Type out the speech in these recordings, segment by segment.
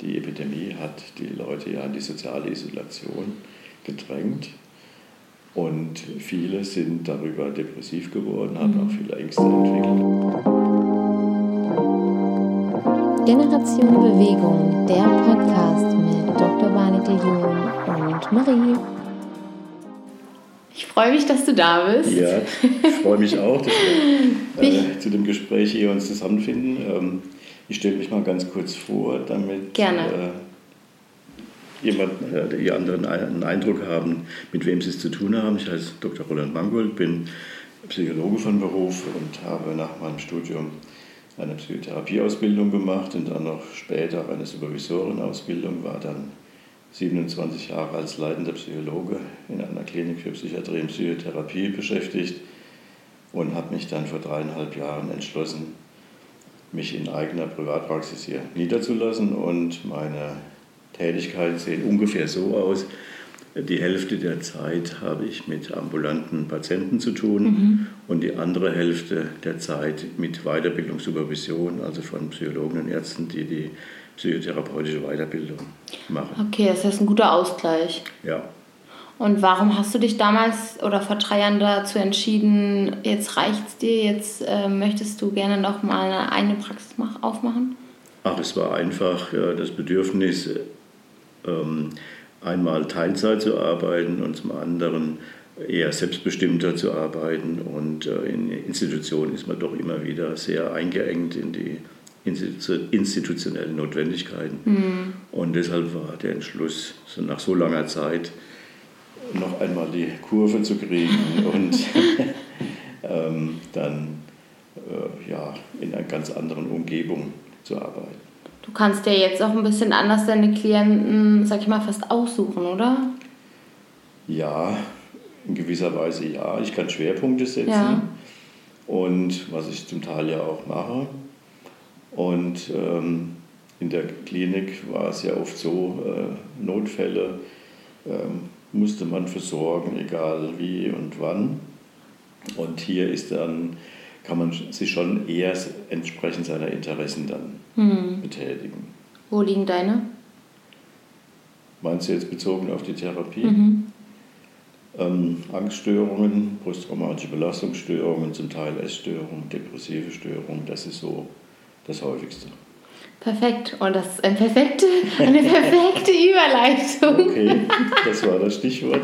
die Epidemie hat die Leute ja in die soziale Isolation gedrängt. Und viele sind darüber depressiv geworden, haben mhm. auch viele Ängste entwickelt. Generation Bewegung, der Podcast mit Dr. Vanite Jung und Marie. Ich freue mich, dass du da bist. Ja, ich freue mich auch, dass wir äh, zu dem Gespräch hier uns zusammenfinden. Ähm, ich stelle mich mal ganz kurz vor, damit Gerne. Äh, jemand, äh, die anderen einen Eindruck haben, mit wem sie es zu tun haben. Ich heiße Dr. Roland Mangold, bin Psychologe von Beruf und habe nach meinem Studium eine Psychotherapieausbildung gemacht und dann noch später eine Supervisorenausbildung, war dann 27 Jahre als leitender Psychologe in einer Klinik für Psychiatrie und Psychotherapie beschäftigt und habe mich dann vor dreieinhalb Jahren entschlossen, mich in eigener Privatpraxis hier niederzulassen und meine Tätigkeiten sehen ungefähr so aus. Die Hälfte der Zeit habe ich mit ambulanten Patienten zu tun mhm. und die andere Hälfte der Zeit mit Weiterbildungssupervision, also von Psychologen und Ärzten, die die psychotherapeutische Weiterbildung machen. Okay, das ist ein guter Ausgleich. Ja. Und warum hast du dich damals oder vor drei Jahren dazu entschieden, jetzt reicht es dir, jetzt äh, möchtest du gerne noch mal eine eigene Praxis aufmachen? Ach, es war einfach äh, das Bedürfnis, ähm, einmal Teilzeit zu arbeiten und zum anderen eher selbstbestimmter zu arbeiten. Und äh, in Institutionen ist man doch immer wieder sehr eingeengt in die institutionellen Notwendigkeiten. Mhm. Und deshalb war der Entschluss, so nach so langer Zeit noch einmal die Kurve zu kriegen und ähm, dann äh, ja, in einer ganz anderen Umgebung zu arbeiten. Du kannst ja jetzt auch ein bisschen anders deine Klienten, sag ich mal, fast aussuchen, oder? Ja, in gewisser Weise ja. Ich kann Schwerpunkte setzen ja. und was ich zum Teil ja auch mache. Und ähm, in der Klinik war es ja oft so, äh, Notfälle ähm, musste man versorgen, egal wie und wann. Und hier ist dann, kann man sich schon eher entsprechend seiner Interessen dann hm. betätigen. Wo liegen deine? Meinst du jetzt bezogen auf die Therapie? Mhm. Ähm, Angststörungen, posttraumatische Belastungsstörungen, zum Teil Essstörungen, depressive Störungen, das ist so das häufigste. Perfekt. Und das ist eine perfekte, eine perfekte Überleitung. Okay, das war das Stichwort.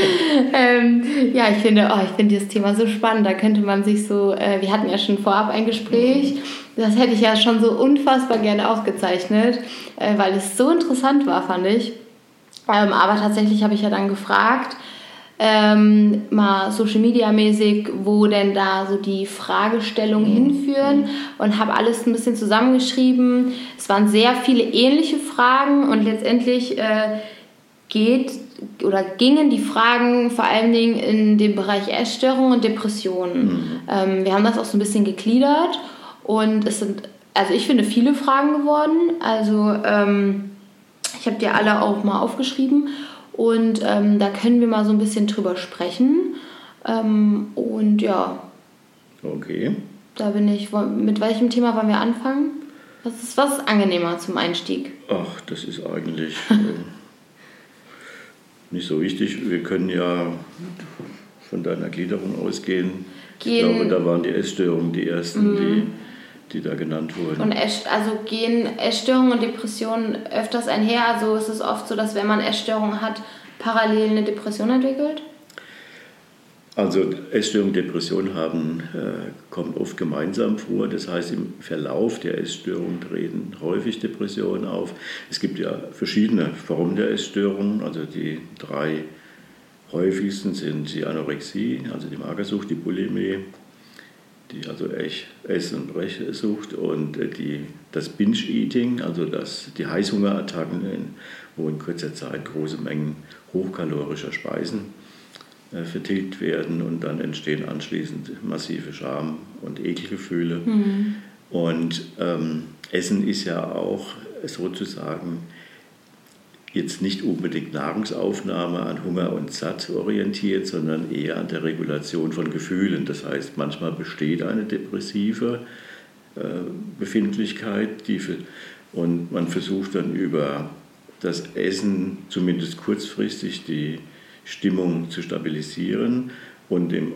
ähm, ja, ich finde, oh, ich finde dieses Thema so spannend. Da könnte man sich so, äh, wir hatten ja schon vorab ein Gespräch. Das hätte ich ja schon so unfassbar gerne aufgezeichnet, äh, weil es so interessant war, fand ich. Ähm, aber tatsächlich habe ich ja dann gefragt, ähm, mal Social Media mäßig, wo denn da so die Fragestellungen mhm. hinführen und habe alles ein bisschen zusammengeschrieben. Es waren sehr viele ähnliche Fragen und letztendlich äh, geht oder gingen die Fragen vor allen Dingen in den Bereich Essstörungen und Depressionen. Mhm. Ähm, wir haben das auch so ein bisschen gegliedert und es sind, also ich finde, viele Fragen geworden. Also ähm, ich habe die alle auch mal aufgeschrieben und ähm, da können wir mal so ein bisschen drüber sprechen. Ähm, und ja. Okay. Da bin ich. Mit welchem Thema wollen wir anfangen? Was ist, was ist angenehmer zum Einstieg? Ach, das ist eigentlich äh, nicht so wichtig. Wir können ja von deiner Gliederung ausgehen. Gehen. Ich glaube, da waren die Essstörungen die ersten, mhm. die die da genannt wurden. Und also gehen Essstörungen und Depressionen öfters einher? Also ist es oft so, dass wenn man Essstörungen hat, parallel eine Depression entwickelt? Also Essstörungen und Depression haben, äh, kommen oft gemeinsam vor. Das heißt, im Verlauf der Essstörung treten häufig Depressionen auf. Es gibt ja verschiedene Formen der Essstörungen. Also die drei häufigsten sind die Anorexie, also die Magersucht, die Bulimie, die also echt Ess- und Brechsucht und äh, die, das Binge-Eating, also das, die Heißhungerattacken, wo in kurzer Zeit große Mengen hochkalorischer Speisen äh, vertilgt werden und dann entstehen anschließend massive Scham- und Ekelgefühle. Mhm. Und ähm, Essen ist ja auch sozusagen jetzt nicht unbedingt Nahrungsaufnahme an Hunger und Satt orientiert, sondern eher an der Regulation von Gefühlen. Das heißt, manchmal besteht eine depressive äh, Befindlichkeit, die Und man versucht dann über das Essen zumindest kurzfristig die Stimmung zu stabilisieren. Und im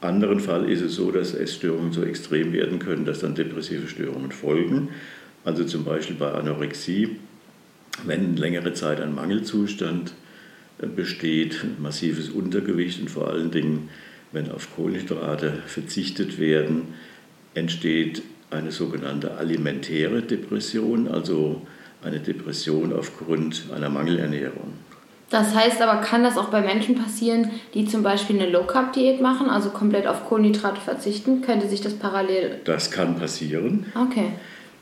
anderen Fall ist es so, dass Essstörungen so extrem werden können, dass dann depressive Störungen folgen. Also zum Beispiel bei Anorexie, wenn längere Zeit ein Mangelzustand besteht, massives Untergewicht und vor allen Dingen, wenn auf Kohlenhydrate verzichtet werden, entsteht eine sogenannte alimentäre Depression, also eine Depression aufgrund einer Mangelernährung. Das heißt aber, kann das auch bei Menschen passieren, die zum Beispiel eine Low-Carb-Diät machen, also komplett auf Kohlenhydrate verzichten? Könnte sich das parallel. Das kann passieren. Okay.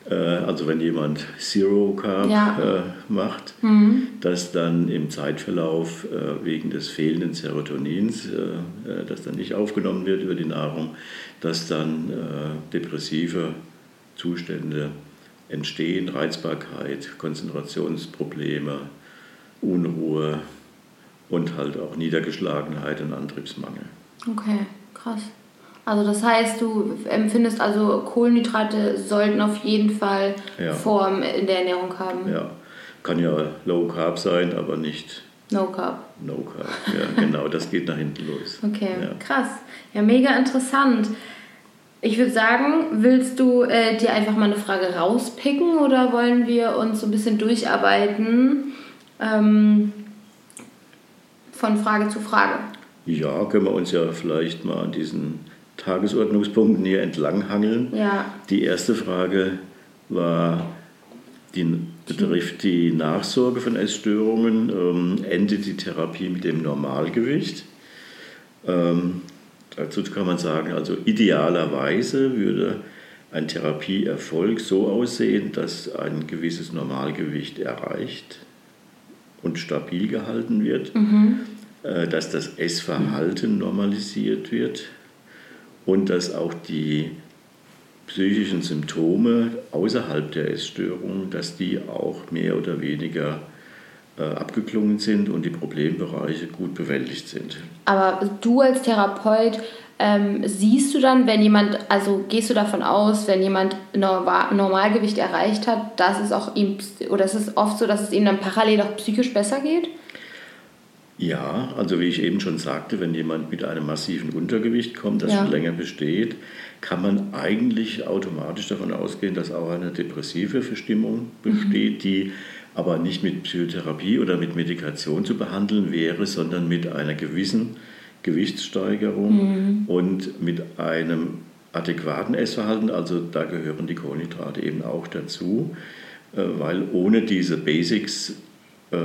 Äh, also, wenn jemand Zero Carb ja. Äh, macht, mhm. dass dann im Zeitverlauf äh, wegen des fehlenden Serotonins, das dann nicht aufgenommen wird über die Nahrung, dass dann depressive Zustände entstehen, Reizbarkeit, Konzentrationsprobleme, Unruhe und halt auch Niedergeschlagenheit und Antriebsmangel. Okay, krass. Also das heißt, du empfindest also Kohlenhydrate sollten auf jeden Fall ja. Form in der Ernährung haben. Ja, kann ja Low Carb sein, aber nicht No Carb. No Carb, ja genau, das geht nach hinten los. Okay, ja. krass. Ja, mega interessant. Ich würde sagen, willst du äh, dir einfach mal eine Frage rauspicken oder wollen wir uns so ein bisschen durcharbeiten ähm, von Frage zu Frage? Ja, können wir uns ja vielleicht mal an diesen Tagesordnungspunkten hier entlanghangeln. Ja. Die erste Frage war, die betrifft die Nachsorge von Essstörungen. Ähm, endet die Therapie mit dem Normalgewicht? Ähm, Dazu kann man sagen, also idealerweise würde ein Therapieerfolg so aussehen, dass ein gewisses Normalgewicht erreicht und stabil gehalten wird, mhm. Äh, dass das Essverhalten normalisiert wird und dass auch die psychischen Symptome außerhalb der Essstörung, dass die auch mehr oder weniger äh, abgeklungen sind und die Problembereiche gut bewältigt sind. Aber du als Therapeut, ähm, siehst du dann, wenn jemand, also gehst du davon aus, wenn jemand Normalgewicht erreicht hat, dass es auch ihm, oder es ist oft so, dass es ihm dann parallel auch psychisch besser geht? Ja, also wie ich eben schon sagte, wenn jemand mit einem massiven Untergewicht kommt, das ja. schon länger besteht, kann man eigentlich automatisch davon ausgehen, dass auch eine depressive Verstimmung besteht, mhm. die aber nicht mit Psychotherapie oder mit Medikation zu behandeln wäre, sondern mit einer gewissen Gewichtssteigerung mhm. und mit einem adäquaten Essverhalten. Also da gehören die Kohlenhydrate eben auch dazu, äh, weil ohne diese Basics äh,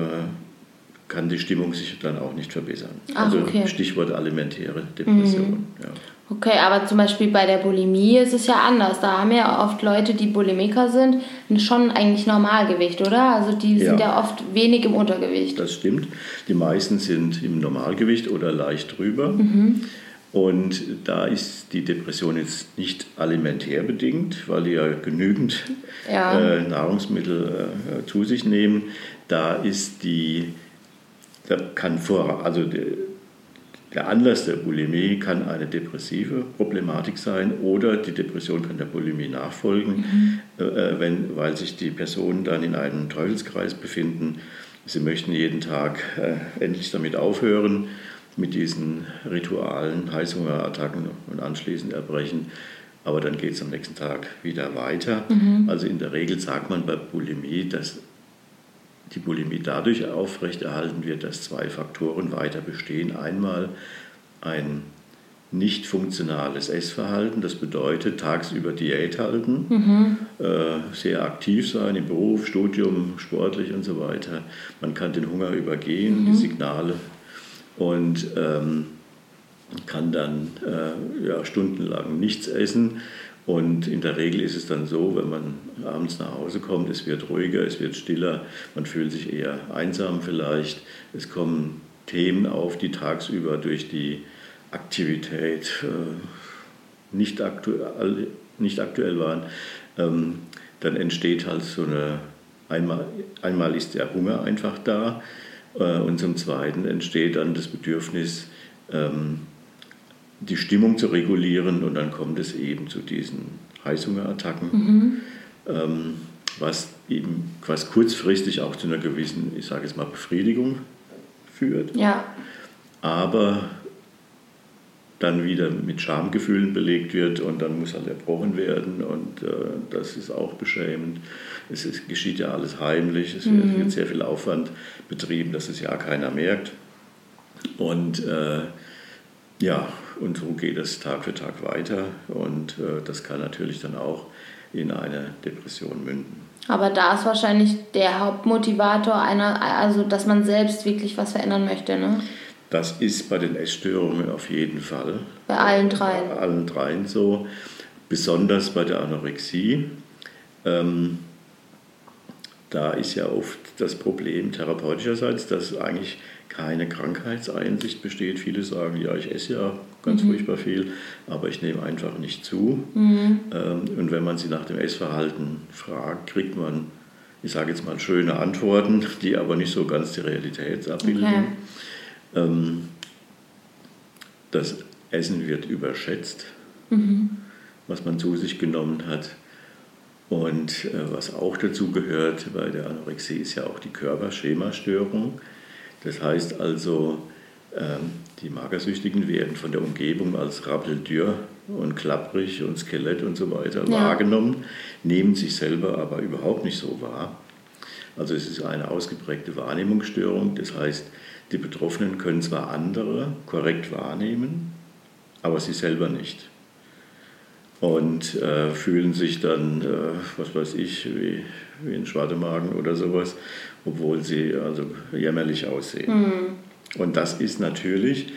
kann die Stimmung sich dann auch nicht verbessern. Ach, also okay. Stichwort alimentäre Depression. Mhm. Ja. Okay, aber zum Beispiel bei der Bulimie ist es ja anders. Da haben ja oft Leute, die Bulimiker sind, schon eigentlich Normalgewicht, oder? Also die ja. sind ja oft wenig im Untergewicht. Das stimmt. Die meisten sind im Normalgewicht oder leicht drüber. Mhm. Und da ist die Depression jetzt nicht alimentär bedingt, weil die ja genügend ja. Äh, Nahrungsmittel äh, zu sich nehmen. Da ist die, da kann vor, also der Anlass der Bulimie kann eine depressive Problematik sein oder die Depression kann der Bulimie nachfolgen, mhm. äh, wenn, weil sich die Personen dann in einem Teufelskreis befinden. Sie möchten jeden Tag äh, endlich damit aufhören, mit diesen Ritualen, Heißhungerattacken und anschließend Erbrechen. Aber dann geht es am nächsten Tag wieder weiter. Mhm. Also in der Regel sagt man bei Bulimie, dass die Bulimie dadurch aufrechterhalten wird, dass zwei Faktoren weiter bestehen. Einmal ein nicht funktionales Essverhalten, das bedeutet tagsüber Diät halten, mhm. äh, sehr aktiv sein im Beruf, Studium, sportlich und so weiter. Man kann den Hunger übergehen, mhm. die Signale und ähm, kann dann äh, ja, stundenlang nichts essen und in der Regel ist es dann so, wenn man abends nach Hause kommt, es wird ruhiger, es wird stiller, man fühlt sich eher einsam vielleicht. Es kommen Themen auf, die tagsüber durch die Aktivität äh, nicht, aktuell, nicht aktuell waren. Ähm, dann entsteht halt so eine, einmal, einmal ist der Hunger einfach da äh, und zum Zweiten entsteht dann das Bedürfnis, ähm, die Stimmung zu regulieren und dann kommt es eben zu diesen Heißhungerattacken, mhm. ähm, was eben quasi kurzfristig auch zu einer gewissen, ich sage jetzt mal, Befriedigung führt. Ja. Aber dann wieder mit Schamgefühlen belegt wird und dann muss halt erbrochen werden und äh, das ist auch beschämend. Es ist, geschieht ja alles heimlich, es mhm. wird sehr viel Aufwand betrieben, dass es ja keiner merkt. Und äh, ja, und so geht es Tag für Tag weiter und äh, das kann natürlich dann auch in eine Depression münden. Aber da ist wahrscheinlich der Hauptmotivator einer, also dass man selbst wirklich was verändern möchte, ne? Das ist bei den Essstörungen auf jeden Fall. Bei allen dreien. Bei allen dreien so. Besonders bei der Anorexie. Ähm, da ist ja oft das Problem therapeutischerseits, dass eigentlich keine Krankheitseinsicht besteht. Viele sagen, ja, ich esse ja ganz mhm. furchtbar viel, aber ich nehme einfach nicht zu. Mhm. Ähm, und wenn man sie nach dem Essverhalten fragt, kriegt man, ich sage jetzt mal, schöne Antworten, die aber nicht so ganz die Realität abbilden. Okay. Ähm, das Essen wird überschätzt, mhm. was man zu sich genommen hat. Und äh, was auch dazu gehört bei der Anorexie ist ja auch die Körperschemastörung. Das heißt also, die Magersüchtigen werden von der Umgebung als rappeldürr und klapprig und Skelett und so weiter ja. wahrgenommen, nehmen sich selber aber überhaupt nicht so wahr. Also es ist eine ausgeprägte Wahrnehmungsstörung. Das heißt, die Betroffenen können zwar andere korrekt wahrnehmen, aber sie selber nicht. Und äh, fühlen sich dann, äh, was weiß ich, wie, wie ein Schwartemagen oder sowas, obwohl sie also jämmerlich aussehen. Mhm. Und das ist natürlich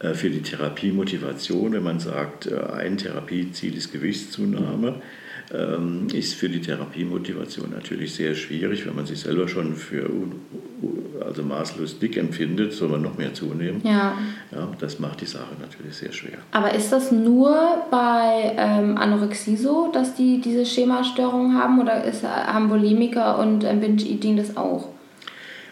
äh, für die Therapiemotivation, wenn man sagt, äh, ein Therapieziel ist Gewichtszunahme, ähm, ist für die Therapiemotivation natürlich sehr schwierig, wenn man sich selber schon für also maßlos dick empfindet, soll man noch mehr zunehmen. Ja. ja das macht die Sache natürlich sehr schwer. Aber ist das nur bei ähm, Anorexie so, dass die diese Schemastörungen haben oder ist, haben Bulimiker und ähm, Binge-Eating das auch?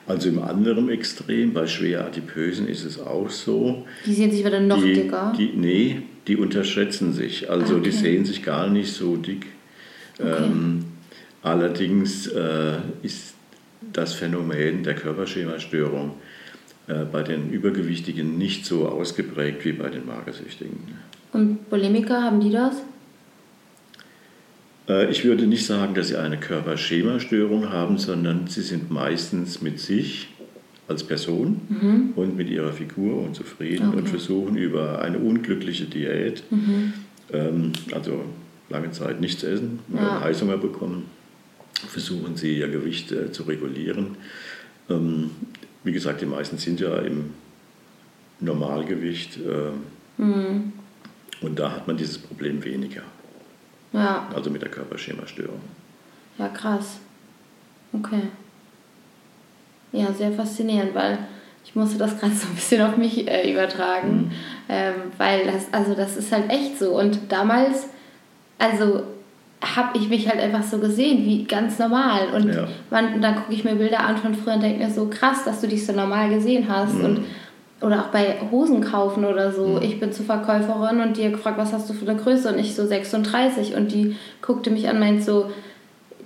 Also im anderen Extrem, bei schwer Adipösen ist es auch so. Die sehen sich wieder noch die, dicker? Die, nee, die unterschätzen sich. Also okay. die sehen sich gar nicht so dick Okay. Ähm, allerdings äh, ist das Phänomen der Körperschemastörung äh, bei den Übergewichtigen nicht so ausgeprägt wie bei den Magersüchtigen. Und Polemiker, haben die das? Äh, ich würde nicht sagen, dass sie eine Körperschemastörung haben, sondern sie sind meistens mit sich als Person mhm. und mit ihrer Figur unzufrieden okay. und versuchen über eine unglückliche Diät, mhm. ähm, also lange Zeit nichts essen, ja. Heißhunger bekommen, versuchen sie ihr Gewicht äh, zu regulieren. Ähm, wie gesagt, die meisten sind ja im Normalgewicht äh, mhm. und da hat man dieses Problem weniger. Ja. Also mit der Körperschemastörung. Ja, krass. Okay. Ja, sehr faszinierend, weil ich musste das gerade so ein bisschen auf mich äh, übertragen, mhm. ähm, weil das, also das ist halt echt so. Und damals also habe ich mich halt einfach so gesehen, wie ganz normal. Und ja. man, dann gucke ich mir Bilder an von früher und denke mir so krass, dass du dich so normal gesehen hast. Mhm. Und, oder auch bei Hosen kaufen oder so. Mhm. Ich bin zur Verkäuferin und die hat gefragt, was hast du für eine Größe? Und ich so 36. Und die guckte mich an und meint so,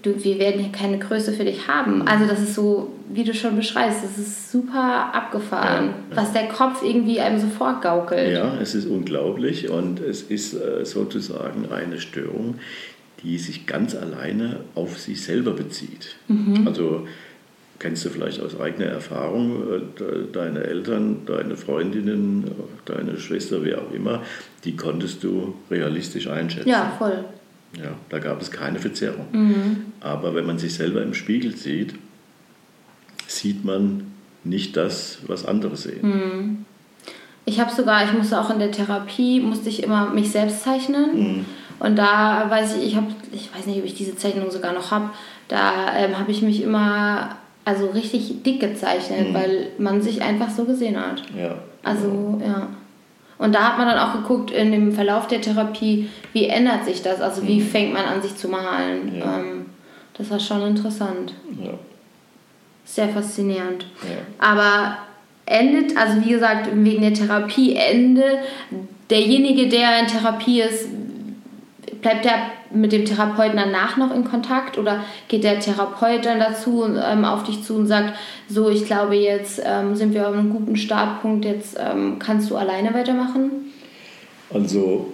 du, wir werden hier keine Größe für dich haben. Mhm. Also das ist so, wie du schon beschreibst, das ist super abgefahren, ja, ja. was der Kopf irgendwie einem so vorgaukelt. Ja, es ist unglaublich und es ist äh, sozusagen eine Störung, die sich ganz alleine auf sich selber bezieht. Mhm. Also kennst du vielleicht aus eigener Erfahrung, äh, deine Eltern, deine Freundinnen, deine Schwester, wer auch immer, die konntest du realistisch einschätzen. Ja, voll. Ja, da gab es keine Verzerrung. Mhm. Aber wenn man sich selber im Spiegel sieht, sieht man nicht das, was andere sehen. Mhm. Ich habe sogar, ich musste auch in der Therapie, musste ich immer mich selbst zeichnen. Mhm. Und da weiß ich, ich habe, ich weiß nicht, ob ich diese Zeichnung sogar noch habe, da ähm, habe ich mich immer also richtig dick gezeichnet, mhm. weil man sich einfach so gesehen hat. Ja. Also, ja. Und da hat man dann auch geguckt in dem Verlauf der Therapie, wie ändert sich das? Also wie mhm. fängt man an, sich zu malen? Ja. Ähm, das war schon interessant. Ja. Sehr faszinierend. Ja. Aber endet, also wie gesagt, wegen der Therapie, Ende, derjenige, der in Therapie ist, bleibt der mit dem Therapeuten danach noch in Kontakt oder geht der Therapeut dann dazu ähm, auf dich zu und sagt, so, ich glaube, jetzt ähm, sind wir auf einem guten Startpunkt, jetzt ähm, kannst du alleine weitermachen? Also,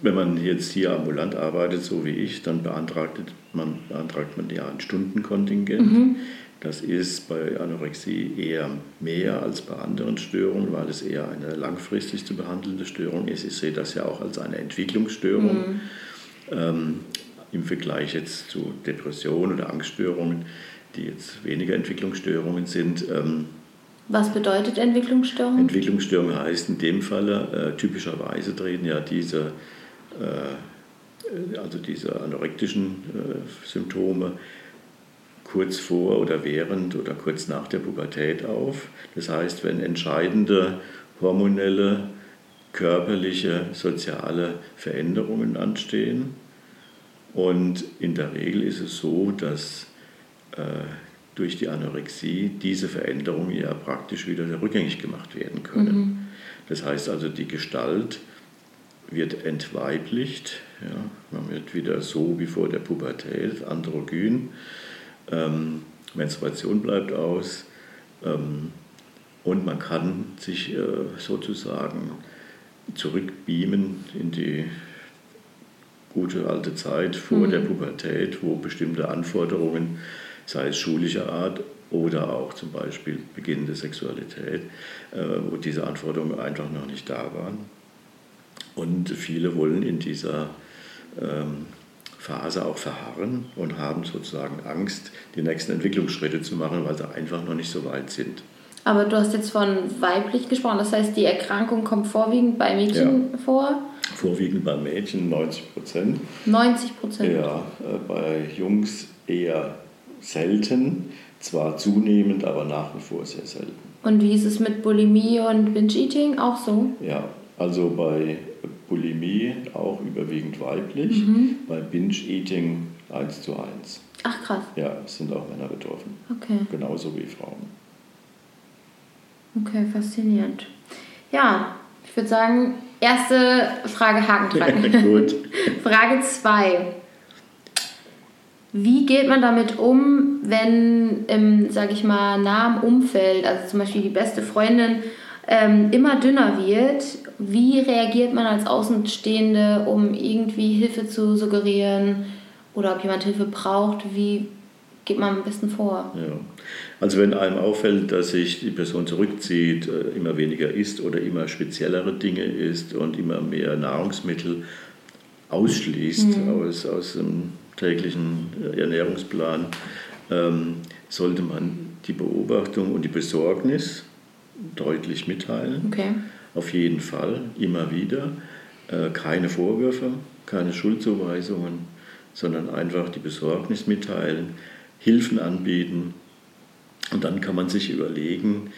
wenn man jetzt hier ambulant arbeitet, so wie ich, dann beantragt man, beantragt man ja ein Stundenkontingent. Mhm. Das ist bei Anorexie eher mehr als bei anderen Störungen, weil es eher eine langfristig zu behandelnde Störung ist. Ich sehe das ja auch als eine Entwicklungsstörung. Mhm. Ähm, Im Vergleich jetzt zu Depressionen oder Angststörungen, die jetzt weniger Entwicklungsstörungen sind. Ähm, Was bedeutet Entwicklungsstörung? Entwicklungsstörung heißt in dem Falle, äh, typischerweise treten ja diese, äh, also diese anorektischen äh, Symptome kurz vor oder während oder kurz nach der Pubertät auf. Das heißt, wenn entscheidende hormonelle, körperliche, soziale Veränderungen anstehen. Und in der Regel ist es so, dass äh, durch die Anorexie diese Veränderungen ja praktisch wieder rückgängig gemacht werden können. Mhm. Das heißt also, die Gestalt wird entweiblicht, ja, man wird wieder so wie vor der Pubertät, androgyn ähm, Menstruation bleibt aus ähm, und man kann sich äh, sozusagen zurückbeamen in die gute alte Zeit vor mhm. der Pubertät, wo bestimmte Anforderungen, sei es schulischer Art oder auch zum Beispiel Beginn der Sexualität, äh, wo diese Anforderungen einfach noch nicht da waren. Und viele wollen in dieser ähm, Phase auch verharren und haben sozusagen Angst, die nächsten Entwicklungsschritte zu machen, weil sie einfach noch nicht so weit sind. Aber du hast jetzt von weiblich gesprochen, das heißt, die Erkrankung kommt vorwiegend bei Mädchen ja. vor? Vorwiegend bei Mädchen 90 Prozent. 90 Prozent? Ja, äh, bei Jungs eher selten, zwar zunehmend, aber nach wie vor sehr selten. Und wie ist es mit Bulimie und Binge-Eating? Auch so? Ja, also bei Bulimie auch überwiegend weiblich, mhm. bei Binge-Eating 1 zu 1. Ach krass. Ja, es sind auch Männer betroffen. Okay. Genauso wie Frauen. Okay, faszinierend. Ja, ich würde sagen, erste Frage Haken dran. Gut. Frage 2. Wie geht man damit um, wenn im, sage ich mal, nahem Umfeld, also zum Beispiel die beste Freundin, ähm, immer dünner wird wie reagiert man als Außenstehende, um irgendwie Hilfe zu suggerieren oder ob jemand Hilfe braucht? Wie geht man am besten vor? Ja. Also wenn einem auffällt, dass sich die Person zurückzieht, äh, immer weniger isst oder immer speziellere Dinge isst und immer mehr Nahrungsmittel ausschließt mhm. aus, aus dem täglichen äh, Ernährungsplan, ähm, sollte man die Beobachtung und die Besorgnis deutlich mitteilen. Okay. Auf jeden Fall, immer wieder. Äh, keine Vorwürfe, keine Schuldzuweisungen, sondern einfach die Besorgnis mitteilen, Hilfen anbieten. Und dann kann man sich überlegen,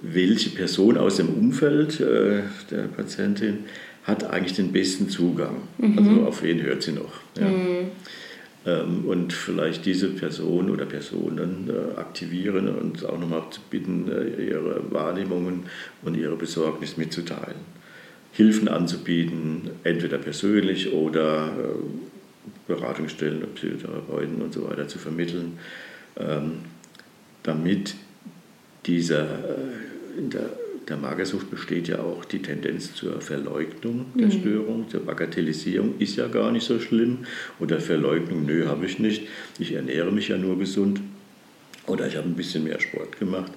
welche Person aus dem Umfeld äh, der Patientin hat eigentlich den besten Zugang. Mhm. Also auf wen hört sie noch. Ja. Mhm. Ähm, und vielleicht diese Person oder Personen äh, aktivieren und auch nochmal zu bitten, äh, ihre Wahrnehmungen und ihre Besorgnis mitzuteilen. Hilfen anzubieten, entweder persönlich oder äh, Beratungsstellen, Psychotherapeuten und so weiter zu vermitteln, ähm, damit dieser in der der Magersucht besteht ja auch die Tendenz zur Verleugnung der mhm. Störung, zur Bagatellisierung, ist ja gar nicht so schlimm. Oder Verleugnung, nö, habe ich nicht, ich ernähre mich ja nur gesund. Oder ich habe ein bisschen mehr Sport gemacht.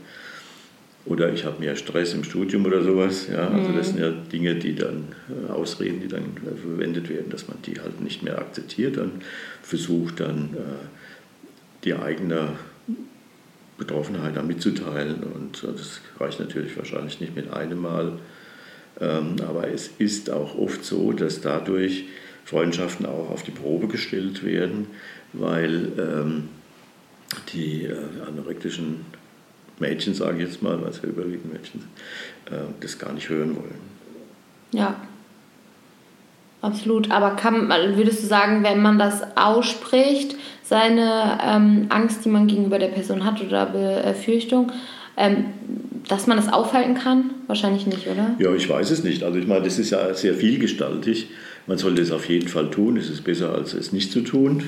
Oder ich habe mehr Stress im Studium oder sowas. Ja, also das sind ja Dinge, die dann, äh, Ausreden, die dann äh, verwendet werden, dass man die halt nicht mehr akzeptiert und versucht dann äh, die eigene Betroffenheit da mitzuteilen. Und das reicht natürlich wahrscheinlich nicht mit einem Mal. Ähm, aber es ist auch oft so, dass dadurch Freundschaften auch auf die Probe gestellt werden, weil ähm, die äh, anorektischen Mädchen, sage ich jetzt mal, weil es ja überwiegend Mädchen sind, äh, das gar nicht hören wollen. Ja, absolut. Aber kann, würdest du sagen, wenn man das ausspricht, seine ähm, Angst, die man gegenüber der Person hat oder Befürchtung, ähm, dass man das aufhalten kann? Wahrscheinlich nicht, oder? Ja, ich weiß es nicht. Also ich meine, das ist ja sehr vielgestaltig. Man sollte es auf jeden Fall tun, es ist besser als es nicht zu tun.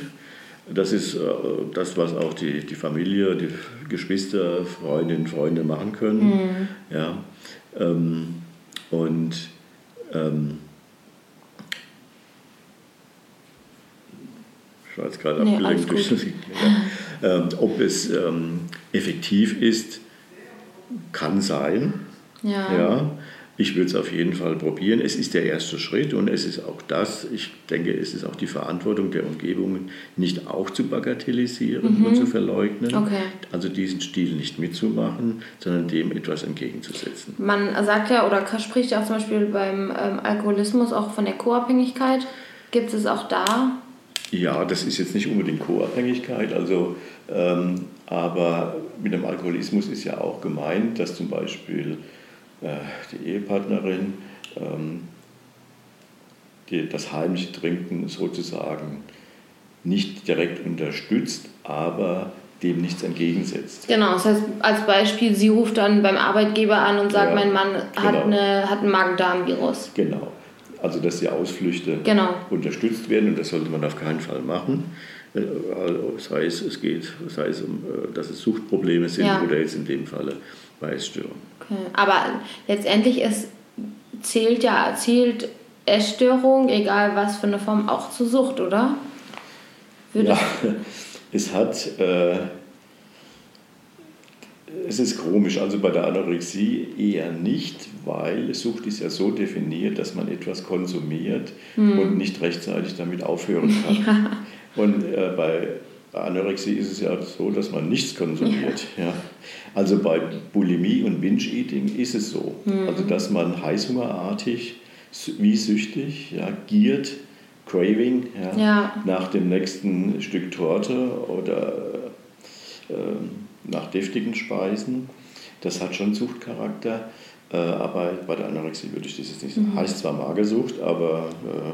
Das ist äh, das, was auch die, die Familie, die Geschwister, Freundinnen, Freunde machen können. Mhm. Ja. Ähm, und ähm, ich war jetzt gerade nee, abgelenkt durch das. Ja. Ähm, ob es ähm, effektiv ist, kann sein. Ja. ja. Ich würde es auf jeden Fall probieren. Es ist der erste Schritt und es ist auch das, ich denke, es ist auch die Verantwortung der Umgebung, nicht auch zu bagatellisieren mhm. und zu verleugnen. Okay. Also diesen Stil nicht mitzumachen, sondern dem etwas entgegenzusetzen. Man sagt ja oder spricht ja auch zum Beispiel beim ähm, Alkoholismus auch von der Co-Abhängigkeit. Gibt es auch da? Ja, das ist jetzt nicht unbedingt Co-Abhängigkeit, also, ähm, aber mit dem Alkoholismus ist ja auch gemeint, dass zum Beispiel äh, die Ehepartnerin ähm, die, das heimliche Trinken sozusagen nicht direkt unterstützt, aber dem nichts entgegensetzt. Genau, das heißt als Beispiel, sie ruft dann beim Arbeitgeber an und sagt, ja, mein Mann genau. hat, eine, hat ein Magen-Darm-Virus. Genau, also dass die Ausflüchte genau. unterstützt werden und das sollte man auf keinen Fall machen. Äh, sei es, es geht, sei es um, äh, dass es Suchtprobleme sind ja. oder jetzt in dem Falle bei Essstörungen. Okay. Aber letztendlich ist, zählt ja zählt Essstörung, egal was für eine Form, auch zur Sucht, oder? Würde ja, es hat. Äh, es ist komisch, also bei der Anorexie eher nicht, weil Sucht ist ja so definiert, dass man etwas konsumiert hm. und nicht rechtzeitig damit aufhören kann. Ja. Und äh, bei Anorexie ist es ja so, dass man nichts konsumiert. Ja. ja. Also bei Bulimie und Binge-Eating ist es so, mhm. also dass man heißhungerartig, wie süchtig, ja, giert, Craving ja. nach dem nächsten Stück Torte oder äh, nach deftigen Speisen. Das hat schon Suchtcharakter. Äh, aber bei der Anorexie würde ich das jetzt nicht sagen. Mhm. Heißt zwar Magersucht, aber äh,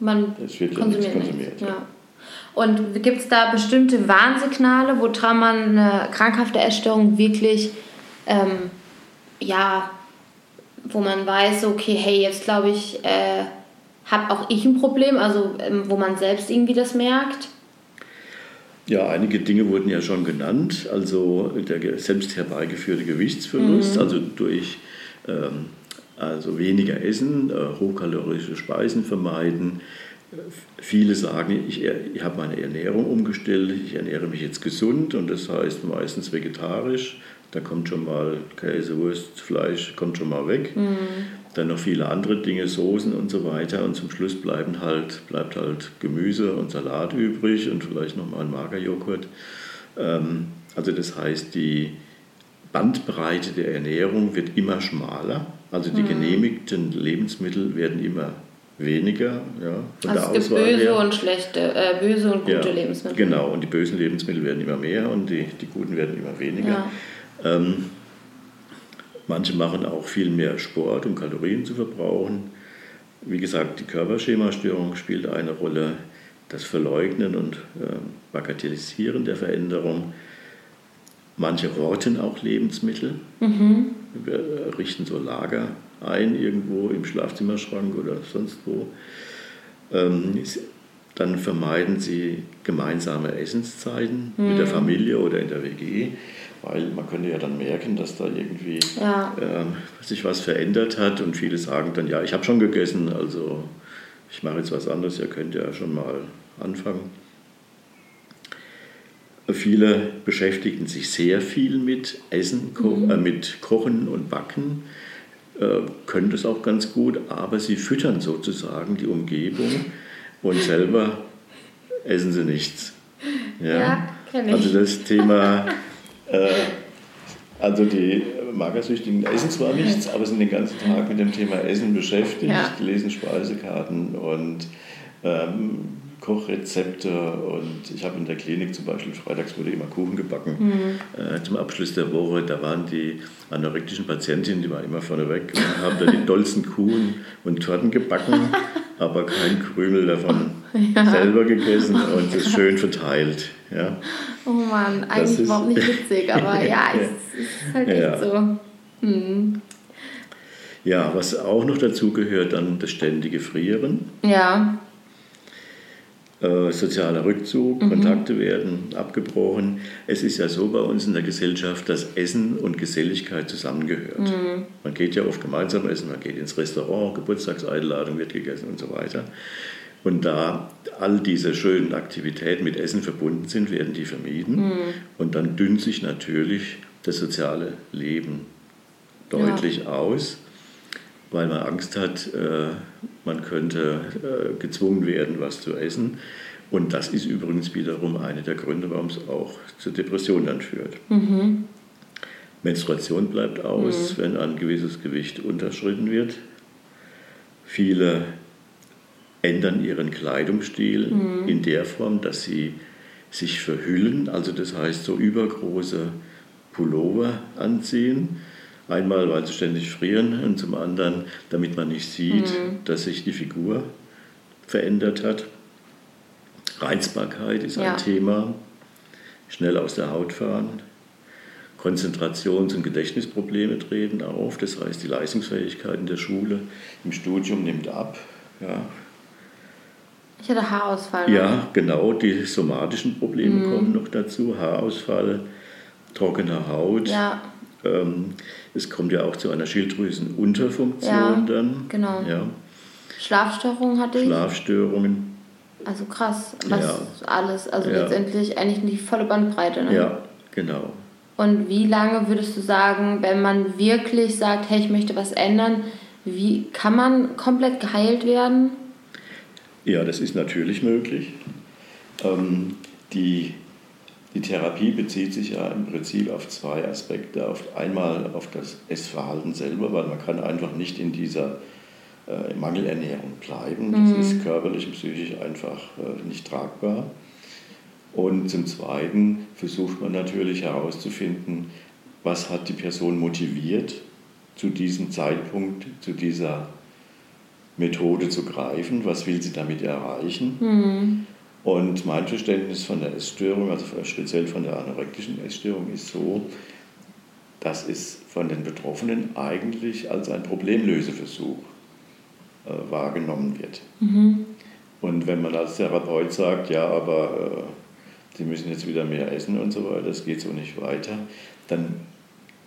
man es wird ja nichts konsumiert. Ja. Und gibt es da bestimmte Warnsignale, woran man eine krankhafte Essstörung wirklich, ähm, ja, wo man weiß, okay, hey, jetzt glaube ich, äh, habe auch ich ein Problem, also ähm, wo man selbst irgendwie das merkt? Ja, einige Dinge wurden ja schon genannt. Also der selbst herbeigeführte Gewichtsverlust, mhm. also durch ähm, also weniger Essen, äh, hochkalorische Speisen vermeiden, Viele sagen, ich, ich habe meine Ernährung umgestellt, ich ernähre mich jetzt gesund und das heißt meistens vegetarisch. Da kommt schon mal Käse, Wurst, Fleisch, kommt schon mal weg. Mhm. Dann noch viele andere Dinge, Soßen und so weiter. Und zum Schluss bleiben halt, bleibt halt Gemüse und Salat übrig und vielleicht noch mal ein Magerjoghurt. Ähm, also das heißt, die Bandbreite der Ernährung wird immer schmaler. Also die mhm. genehmigten Lebensmittel werden immer weniger. Ja, von also der es gibt böse her. und schlechte, äh, böse und gute ja, Lebensmittel. Genau, und die bösen Lebensmittel werden immer mehr und die, die guten werden immer weniger. Ja. Ähm, manche machen auch viel mehr Sport, um Kalorien zu verbrauchen. Wie gesagt, die Körperschemastörung spielt eine Rolle. Das Verleugnen und äh, Bagatellisieren der Veränderung. Manche horten auch Lebensmittel, mhm. Wir richten so Lager ein, irgendwo im Schlafzimmerschrank oder sonst wo. Ähm, dann vermeiden sie gemeinsame Essenszeiten mhm. mit der mhm. Familie oder in der WG, weil man könnte ja dann merken, dass da irgendwie ja. äh, sich was verändert hat und viele sagen dann, ja, ich habe schon gegessen, also ich mache jetzt was anderes, ihr könnt ja schon mal anfangen. Viele beschäftigen sich sehr viel mit Essen, mhm. äh, mit Kochen und Backen äh, können das auch ganz gut, aber sie füttern sozusagen die Umgebung und selber essen sie nichts. Ja, ja. Also das Thema, äh, also die Magersüchtigen essen zwar nichts, aber sind den ganzen Tag mit dem Thema Essen beschäftigt, ja. lesen Speisekarten und ähm, Kochrezepte und ich habe in der Klinik zum Beispiel freitags wurde immer Kuchen gebacken. Mhm. Äh, zum Abschluss der Woche, da waren die anorektischen Patientinnen, die waren immer vorne weg und haben da die tollsten Kuchen und Torten gebacken, aber kein Krümel davon ja. selber gegessen und es schön verteilt. Ja. Oh Mann, eigentlich überhaupt nicht witzig, aber ja, es ist halt echt ja. so. Mhm. Ja, was auch noch dazu gehört, dann das ständige Frieren. Ja. Äh, sozialer Rückzug, mhm. Kontakte werden abgebrochen. Es ist ja so bei uns in der Gesellschaft, dass Essen und Geselligkeit zusammengehört. Mhm. Man geht ja oft gemeinsam essen, man geht ins Restaurant, Geburtstagseinladung wird gegessen und so weiter. Und da all diese schönen Aktivitäten mit Essen verbunden sind, werden die vermieden. Mhm. Und dann dünnt sich natürlich das soziale Leben deutlich ja. aus weil man Angst hat, äh, man könnte äh, gezwungen werden, was zu essen. Und das ist übrigens wiederum einer der Gründe, warum es auch zur Depression dann führt. Mhm. Menstruation bleibt aus, mhm. wenn ein gewisses Gewicht unterschritten wird. Viele ändern ihren Kleidungsstil mhm. in der Form, dass sie sich verhüllen, also das heißt so übergroße Pullover anziehen Einmal, weil sie ständig frieren und zum anderen, damit man nicht sieht, mhm. dass sich die Figur verändert hat. Reizbarkeit ist ja. ein Thema. Schnell aus der Haut fahren. Konzentrations- und Gedächtnisprobleme treten auf. Das heißt, die Leistungsfähigkeit in der Schule, im Studium nimmt ab. Ja. Ich hatte Haarausfall. Ne? Ja, genau. Die somatischen Probleme mhm. kommen noch dazu. Haarausfall, trockene Haut. Ja. Ähm, es kommt ja auch zu einer Schilddrüsenunterfunktion ja, dann. Genau. Ja. Schlafstörungen hatte ich. Schlafstörungen. Also krass, was ja. alles, also ja. letztendlich eigentlich die volle Bandbreite. Ne? Ja, genau. Und wie lange würdest du sagen, wenn man wirklich sagt, hey, ich möchte was ändern, wie kann man komplett geheilt werden? Ja, das ist natürlich möglich. Ähm, die die Therapie bezieht sich ja im Prinzip auf zwei Aspekte. Auf einmal auf das Essverhalten selber, weil man kann einfach nicht in dieser äh, Mangelernährung bleiben. Das mhm. ist körperlich und psychisch einfach äh, nicht tragbar. Und zum Zweiten versucht man natürlich herauszufinden, was hat die Person motiviert, zu diesem Zeitpunkt, zu dieser Methode zu greifen, was will sie damit erreichen. Mhm. Und mein Verständnis von der Essstörung, also speziell von der anorektischen Essstörung, ist so, dass es von den Betroffenen eigentlich als ein Problemlöseversuch äh, wahrgenommen wird. Mhm. Und wenn man als Therapeut sagt, ja, aber äh, Sie müssen jetzt wieder mehr essen und so weiter, das geht so nicht weiter, dann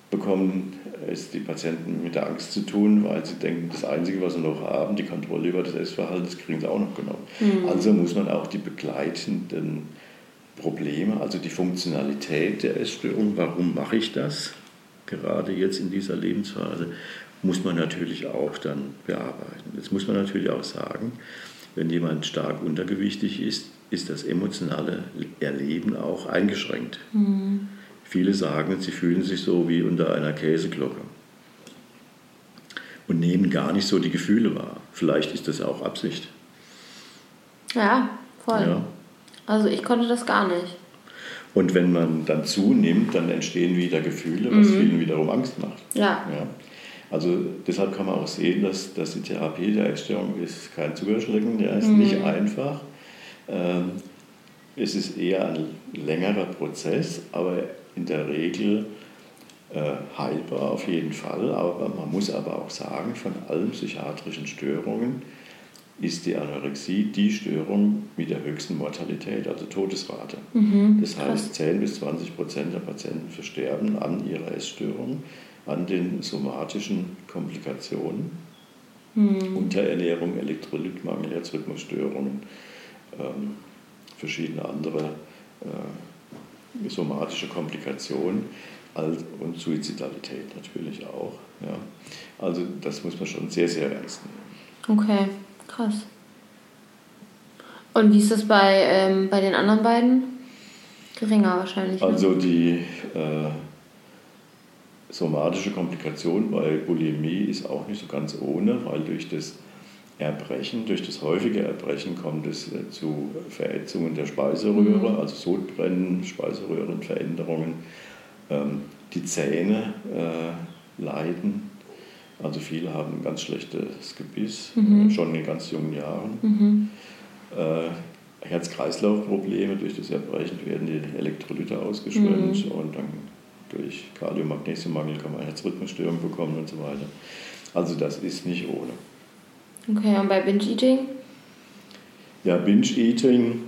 bekommen es die Patienten mit der Angst zu tun, weil sie denken, das Einzige, was sie noch haben, die Kontrolle über das Essverhalten, das kriegen sie auch noch genommen. Mhm. Also muss man auch die begleitenden Probleme, also die Funktionalität der Essstörung, warum mache ich das, gerade jetzt in dieser Lebensphase, muss man natürlich auch dann bearbeiten. Jetzt muss man natürlich auch sagen, wenn jemand stark untergewichtig ist, ist das emotionale Erleben auch eingeschränkt. Mhm. Viele sagen, sie fühlen sich so wie unter einer Käseglocke und nehmen gar nicht so die Gefühle wahr. Vielleicht ist das auch Absicht. Ja, voll. Ja. Also ich konnte das gar nicht. Und wenn man dann zunimmt, dann entstehen wieder Gefühle, was mhm. vielen wiederum Angst macht. Ja. ja. Also deshalb kann man auch sehen, dass, dass die Therapie der Essstörung ist kein Zuckerschlecken, der ist mhm. nicht einfach. Ähm, es ist eher ein längerer Prozess, aber in der Regel äh, heilbar auf jeden Fall. Aber man muss aber auch sagen, von allen psychiatrischen Störungen ist die Anorexie die Störung mit der höchsten Mortalität, also Todesrate. Mhm, das heißt, 10 bis 20 Prozent der Patienten versterben an ihrer Essstörung, an den somatischen Komplikationen, mhm. Unterernährung, Elektrolytmangel, Herzrhythmusstörungen, ähm, verschiedene andere äh, somatische Komplikationen und Suizidalität natürlich auch. Ja. Also das muss man schon sehr, sehr ernst nehmen. Okay, krass. Und wie ist das bei, ähm, bei den anderen beiden? Geringer wahrscheinlich. Ne? Also die äh, somatische Komplikation bei Bulimie ist auch nicht so ganz ohne, weil durch das Erbrechen, durch das häufige Erbrechen kommt es äh, zu Verätzungen der Speiseröhre, mhm. also Sodbrennen, Speiseröhrenveränderungen. Ähm, die Zähne äh, leiden, also viele haben ein ganz schlechtes Gebiss, mhm. schon in ganz jungen Jahren. Mhm. Äh, Herz-Kreislauf-Probleme, durch das Erbrechen werden die Elektrolyte ausgeschwemmt mhm. und dann durch Kalium-Magnesiummangel kann man Herzrhythmusstörungen bekommen und so weiter. Also das ist nicht ohne. Okay, und bei Binge-Eating? Ja, Binge-Eating,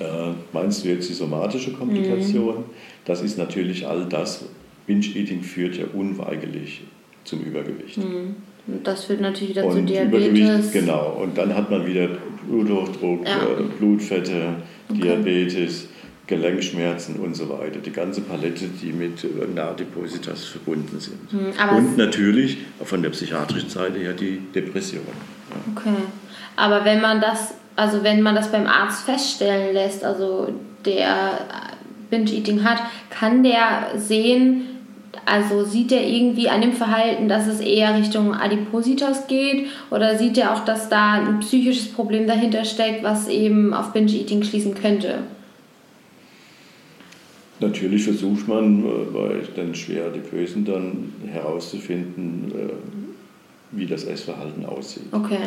äh, meinst du jetzt die somatische Komplikation? Mhm. Das ist natürlich all das, Binge-Eating führt ja unweigerlich zum Übergewicht. Mhm. Und das führt natürlich wieder zu Diabetes. Genau, und dann hat man wieder Bluthochdruck, ja. äh, Blutfette, okay. Diabetes, Gelenkschmerzen und so weiter. Die ganze Palette, die mit Adipositas verbunden sind. Mhm, und natürlich von der psychiatrischen Seite her die Depression. Ja. Okay, aber wenn man das, also wenn man das beim Arzt feststellen lässt, also der Binge-Eating hat, kann der sehen, also sieht er irgendwie an dem Verhalten, dass es eher Richtung Adipositas geht oder sieht er auch, dass da ein psychisches Problem dahinter steckt, was eben auf Binge-Eating schließen könnte? Natürlich versucht man äh, bei den schwer Adipösen dann herauszufinden, äh, wie das Essverhalten aussieht. Okay.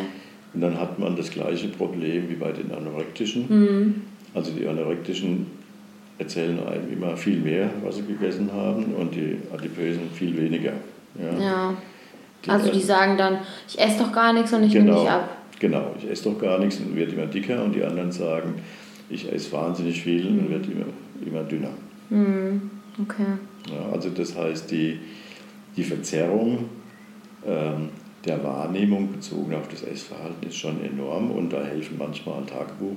Und dann hat man das gleiche Problem wie bei den Anorektischen. Mhm. Also die Anorektischen erzählen einem immer viel mehr, was sie gegessen haben und die Adipösen viel weniger. Ja. ja. Die also die sagen dann, ich esse doch gar nichts und ich genau, nehme mich ab. Genau, ich esse doch gar nichts und werde immer dicker und die anderen sagen, ich esse wahnsinnig viel mhm. und werde immer, immer dünner. Mhm. Okay. Ja, also das heißt, die, die Verzerrung ähm, der Wahrnehmung bezogen auf das Essverhalten ist schon enorm und da helfen manchmal Tagebuch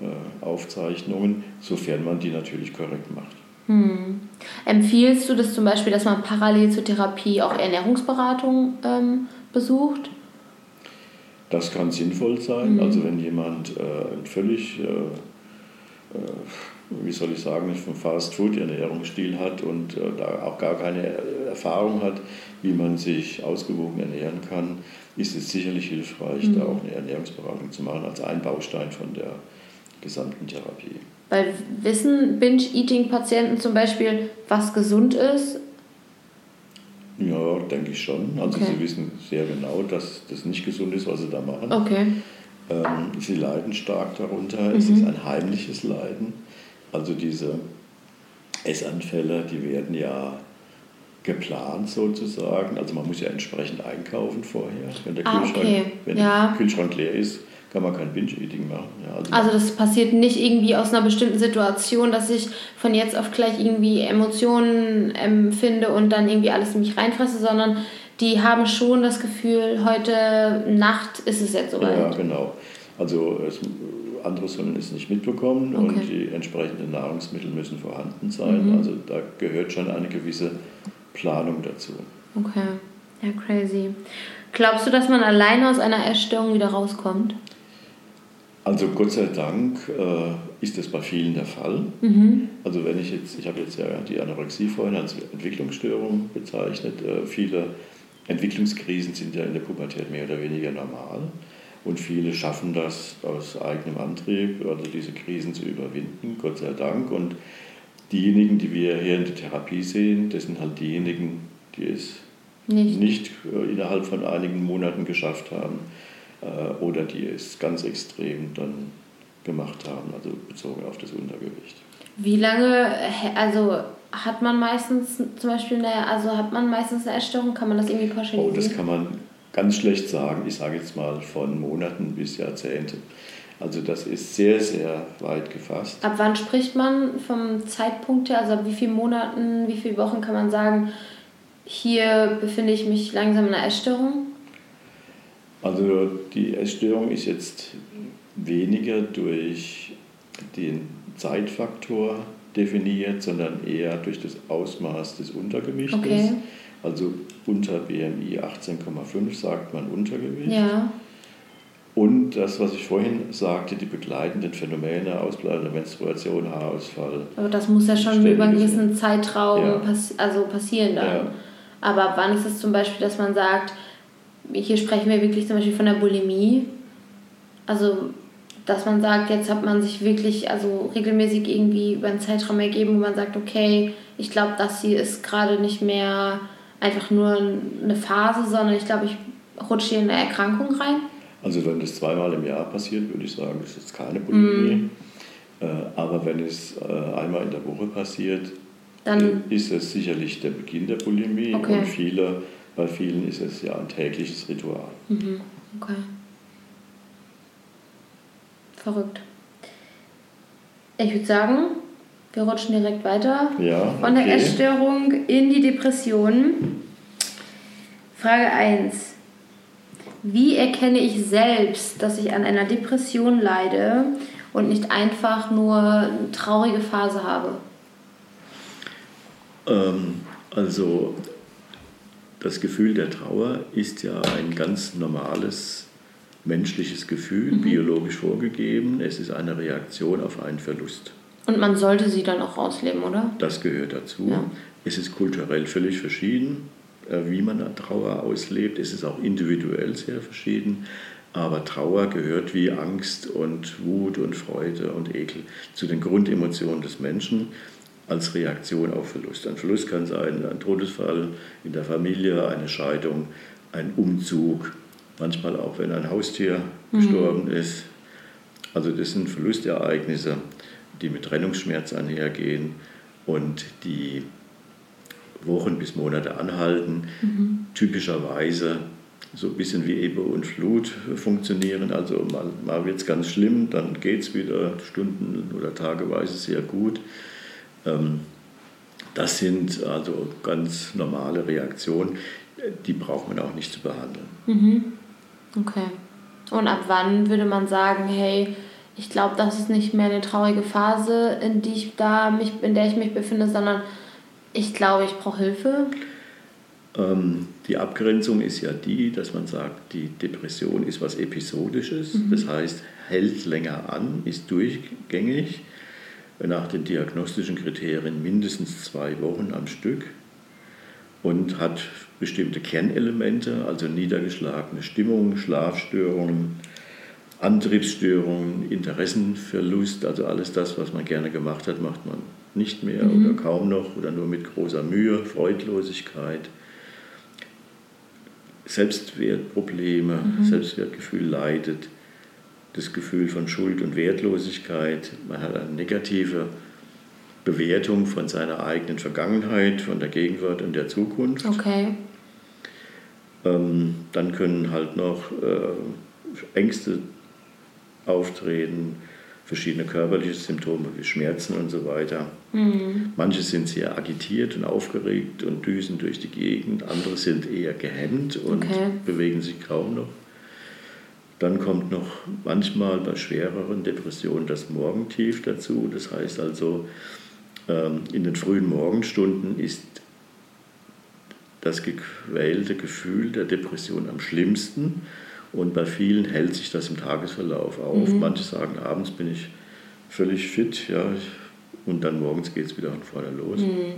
äh, Aufzeichnungen, sofern man die natürlich korrekt macht. Hm. Empfiehlst du das zum Beispiel, dass man parallel zur Therapie auch Ernährungsberatung ähm, besucht? Das kann sinnvoll sein. Mhm. Also wenn jemand äh, ein völlig, äh, äh, wie soll ich sagen, vom Fast-Food-Ernährungsstil hat und äh, da auch gar keine Erfahrung hat, wie man sich ausgewogen ernähren kann, ist es sicherlich hilfreich, mhm. da auch eine Ernährungsberatung zu machen als ein Baustein von der gesamten Therapie. Weil wissen Binge-Eating-Patienten zum Beispiel, was gesund ist? Ja, denke ich schon. Also okay. sie wissen sehr genau, dass das nicht gesund ist, was sie da machen. Okay. Ähm, sie leiden stark darunter. Mhm. Es ist ein heimliches Leiden. Also diese Essanfälle, die werden ja geplant sozusagen. Also man muss ja entsprechend einkaufen vorher. Wenn der, ah, Kühlschrank, okay. wenn ja. der Kühlschrank leer ist, kann man kein Binge-Eating machen. Ja, also, also, das passiert nicht irgendwie aus einer bestimmten Situation, dass ich von jetzt auf gleich irgendwie Emotionen empfinde und dann irgendwie alles in mich reinfresse, sondern die haben schon das Gefühl, heute Nacht ist es jetzt soweit. Ja, genau. Also es, andere sollen es nicht mitbekommen okay. und die entsprechenden Nahrungsmittel müssen vorhanden sein. Mhm. Also da gehört schon eine gewisse Planung dazu. Okay, ja, crazy. Glaubst du, dass man alleine aus einer Essstörung wieder rauskommt? Also Gott sei Dank äh, ist das bei vielen der Fall. Mhm. Also wenn ich jetzt, ich habe jetzt ja die Anorexie vorhin als Entwicklungsstörung bezeichnet. Äh, viele Entwicklungskrisen sind ja in der Pubertät mehr oder weniger normal. Und viele schaffen das aus eigenem Antrieb, also diese Krisen zu überwinden, Gott sei Dank. Und diejenigen, die wir hier in der Therapie sehen, das sind halt diejenigen, die es nicht, nicht äh, innerhalb von einigen Monaten geschafft haben äh, oder die es ganz extrem dann gemacht haben, also bezogen auf das Untergewicht. Wie lange, also hat man meistens zum Beispiel eine, also hat man meistens eine Essstörung, kann man das irgendwie pauschalisieren? Oh, das kann man ganz schlecht sagen. Ich sage jetzt mal von Monaten bis Jahrzehnten. Also das ist sehr, sehr weit gefasst. Ab wann spricht man vom Zeitpunkt her? Also ab wie vielen Monaten, wie viele Wochen kann man sagen, hier befinde ich mich langsam in einer Essstörung? Also die Essstörung ist jetzt weniger durch den Zeitfaktor definiert, sondern eher durch das Ausmaß des Untergewichtes. Okay. Also unter BMI 18,5 sagt man Untergewicht. Ja. Und das, was ich vorhin sagte, die begleitenden Phänomene, ausbleibende Menstruation, Haarausfall. Aber das muss ja schon über einen gewissen Zeitraum ja. pass also passieren dann. Ja. Aber wann ist es zum Beispiel, dass man sagt, hier sprechen wir wirklich zum Beispiel von der Bulimie. Also, dass man sagt, jetzt hat man sich wirklich also regelmäßig irgendwie über einen Zeitraum ergeben, wo man sagt, okay, ich glaube, das hier ist gerade nicht mehr einfach nur eine Phase, sondern ich glaube, ich rutsche hier in eine Erkrankung rein. Also wenn das zweimal im Jahr passiert, würde ich sagen, das ist keine Bulimie. Mm. aber wenn es äh, einmal in der Woche passiert, dann ist es sicherlich der Beginn der Bulimie okay. und viele bei vielen ist es ja ein tägliches Ritual. Mhm. Okay. Verrückt. Ich würde sagen, wir rutschen direkt weiter ja, von der. Essstörung in die Depression. Frage 1. Wie erkenne ich selbst, dass ich an einer Depression leide und nicht einfach nur eine traurige Phase habe? Ähm, also das Gefühl der Trauer ist ja ein ganz normales menschliches Gefühl, mhm. biologisch vorgegeben. Es ist eine Reaktion auf einen Verlust. Und man sollte sie dann auch ausleben, oder? Das gehört dazu. Ja. Es ist kulturell völlig verschieden, äh, wie man Trauer auslebt. Es ist auch individuell sehr verschieden. Aber Trauer gehört wie Angst und Wut und Freude und Ekel zu den Grundemotionen des Menschen als Reaktion auf Verlust. Ein Verlust kann sein ein Todesfall in der Familie, eine Scheidung, ein Umzug, manchmal auch wenn ein Haustier mhm. gestorben ist. Also das sind Verlustereignisse, die mit Trennungsschmerz einhergehen und die Wochen bis Monate anhalten. Mhm. Typischerweise so ein bisschen wie Ebbe und Flut funktionieren. Also mal, mal wird es ganz schlimm, dann geht es wieder stunden- oder tageweise sehr gut. Ähm, das sind also ganz normale Reaktionen, die braucht man auch nicht zu behandeln. Mhm. Okay. Und ab wann würde man sagen, hey, ich glaube, das ist nicht mehr eine traurige Phase, in, die ich da mich, in der ich mich befinde, sondern ich glaube, ich brauche Hilfe? Ähm, die Abgrenzung ist ja die, dass man sagt, die Depression ist was Episodisches, mhm. das heißt, hält länger an, ist durchgängig, nach den diagnostischen Kriterien mindestens zwei Wochen am Stück und hat bestimmte Kernelemente, also niedergeschlagene Stimmung, Schlafstörungen, Antriebsstörungen, Interessenverlust, also alles das, was man gerne gemacht hat, macht man nicht mehr mhm. oder kaum noch oder nur mit großer Mühe, Freudlosigkeit, Selbstwertprobleme, mhm. Selbstwertgefühl leidet, das Gefühl von Schuld und Wertlosigkeit, man hat eine negative Bewertung von seiner eigenen Vergangenheit, von der Gegenwart und der Zukunft. Okay. Ähm, dann können halt noch äh, Ängste auftreten, verschiedene körperliche Symptome wie Schmerzen und so weiter. Mhm. Manche sind sehr agitiert und aufgeregt und düsen durch die Gegend, andere sind eher gehemmt und okay. bewegen sich kaum noch. Dann kommt noch manchmal bei schwereren Depressionen das Morgentief dazu. Das heißt also, ähm, in den frühen Morgenstunden ist das gequälte Gefühl der Depression am schlimmsten. Und bei vielen hält sich das im Tagesverlauf auf. Mhm. Manche sagen, abends bin ich völlig fit, ja, und dann morgens geht es wieder von vorne los. Mhm.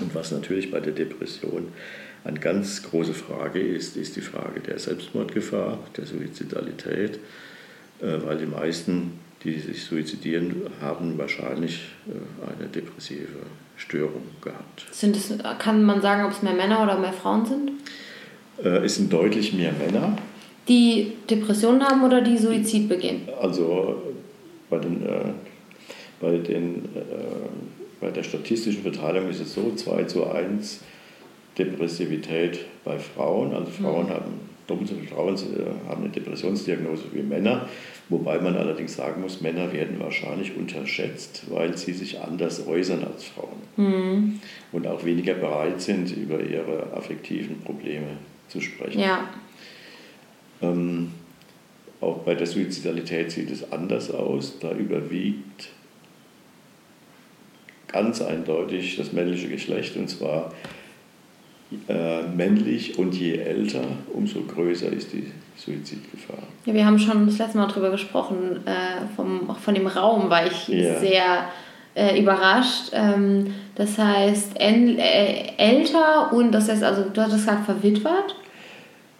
Und was natürlich bei der Depression eine ganz große Frage ist, ist die Frage der Selbstmordgefahr, der Suizidalität, äh, weil die meisten, die sich suizidieren, haben wahrscheinlich äh, eine depressive Störung gehabt. Sind es, kann man sagen, ob es mehr Männer oder mehr Frauen sind? Äh, es sind deutlich mehr Männer. Die Depressionen haben oder die Suizid begehen? Also bei, den, äh, bei, den, äh, bei der statistischen Verteilung ist es so, 2 zu 1 Depressivität bei Frauen. Also Frauen mhm. haben, Frauen äh, haben eine Depressionsdiagnose wie Männer. Wobei man allerdings sagen muss, Männer werden wahrscheinlich unterschätzt, weil sie sich anders äußern als Frauen. Mhm. Und auch weniger bereit sind, über ihre affektiven Probleme zu sprechen. Ja. Ähm, auch bei der Suizidalität sieht es anders aus. Da überwiegt ganz eindeutig das männliche Geschlecht und zwar äh, männlich und je älter, umso größer ist die Suizidgefahr. Ja, wir haben schon das letzte Mal darüber gesprochen, äh, vom, auch von dem Raum war ich ja. sehr äh, überrascht. Ähm, das heißt, äh, älter und das heißt, also du hattest gesagt, verwitwet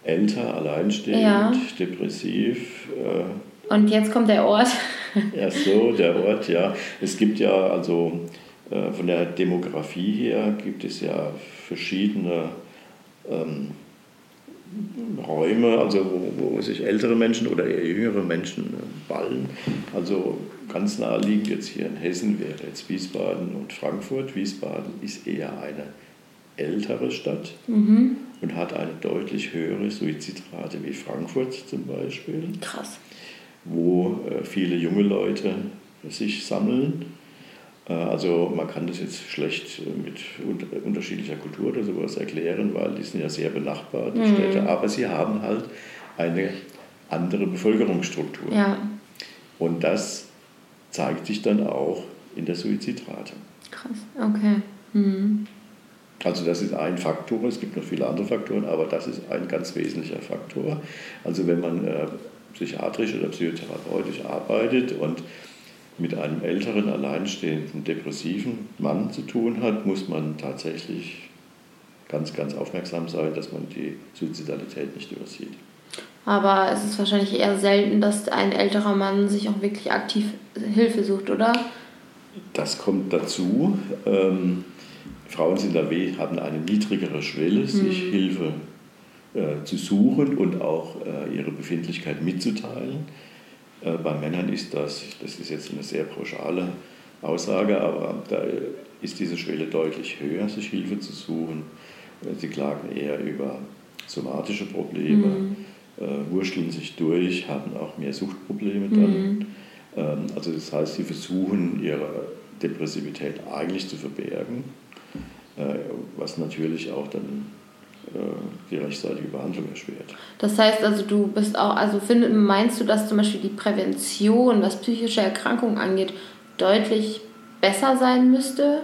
älter, alleinstehend, ja. depressiv. Äh, Und jetzt kommt der Ort. ja, so, der Ort, ja. Es gibt ja also äh, von der Demografie her gibt es ja verschiedene ähm, Räume, also wo, wo, sich ältere Menschen oder eher jüngere Menschen äh, ballen. Also ganz naheliegend jetzt hier in Hessen wäre jetzt Wiesbaden und Frankfurt. Wiesbaden ist eher eine ältere Stadt mhm. und hat eine deutlich höhere Suizidrate wie Frankfurt zum Beispiel. Krass. Wo äh, viele junge Leute sich sammeln. Äh, also man kann das jetzt schlecht mit unterschiedlicher Kultur oder sowas erklären, weil die sind ja sehr benachbart, die mhm. Städte, aber sie haben halt eine andere Bevölkerungsstruktur. Ja. Und das zeigt sich dann auch in der Suizidrate. Krass, okay. Mhm. Also das ist ein Faktor, es gibt noch viele andere Faktoren, aber das ist ein ganz wesentlicher Faktor. Also wenn man äh, psychiatrisch oder psychotherapeutisch arbeitet und mit einem älteren, alleinstehenden, depressiven Mann zu tun hat, muss man tatsächlich ganz, ganz aufmerksam sein, dass man die Suizidalität nicht übersieht. Aber es ist wahrscheinlich eher selten, dass ein älterer Mann sich auch wirklich aktiv Hilfe sucht, oder? Das kommt dazu. Ähm, Frauen sind da haben eine niedrigere Schwelle, sich mhm. Hilfe äh, zu suchen und auch äh, ihre Befindlichkeit mitzuteilen. Äh, bei Männern ist das, das ist jetzt eine sehr pauschale Aussage, aber da ist diese Schwelle deutlich höher, sich Hilfe zu suchen. Äh, sie klagen eher über somatische Probleme, mhm. Wurschteln sich durch, haben auch mehr Suchtprobleme dann. Mhm. Ähm, also das heißt, sie versuchen ihre Depressivität eigentlich zu verbergen, was natürlich auch dann die rechtzeitige Behandlung erschwert. Das heißt also, du bist auch, also find, meinst du, dass zum Beispiel die Prävention, was psychische Erkrankungen angeht, deutlich besser sein müsste?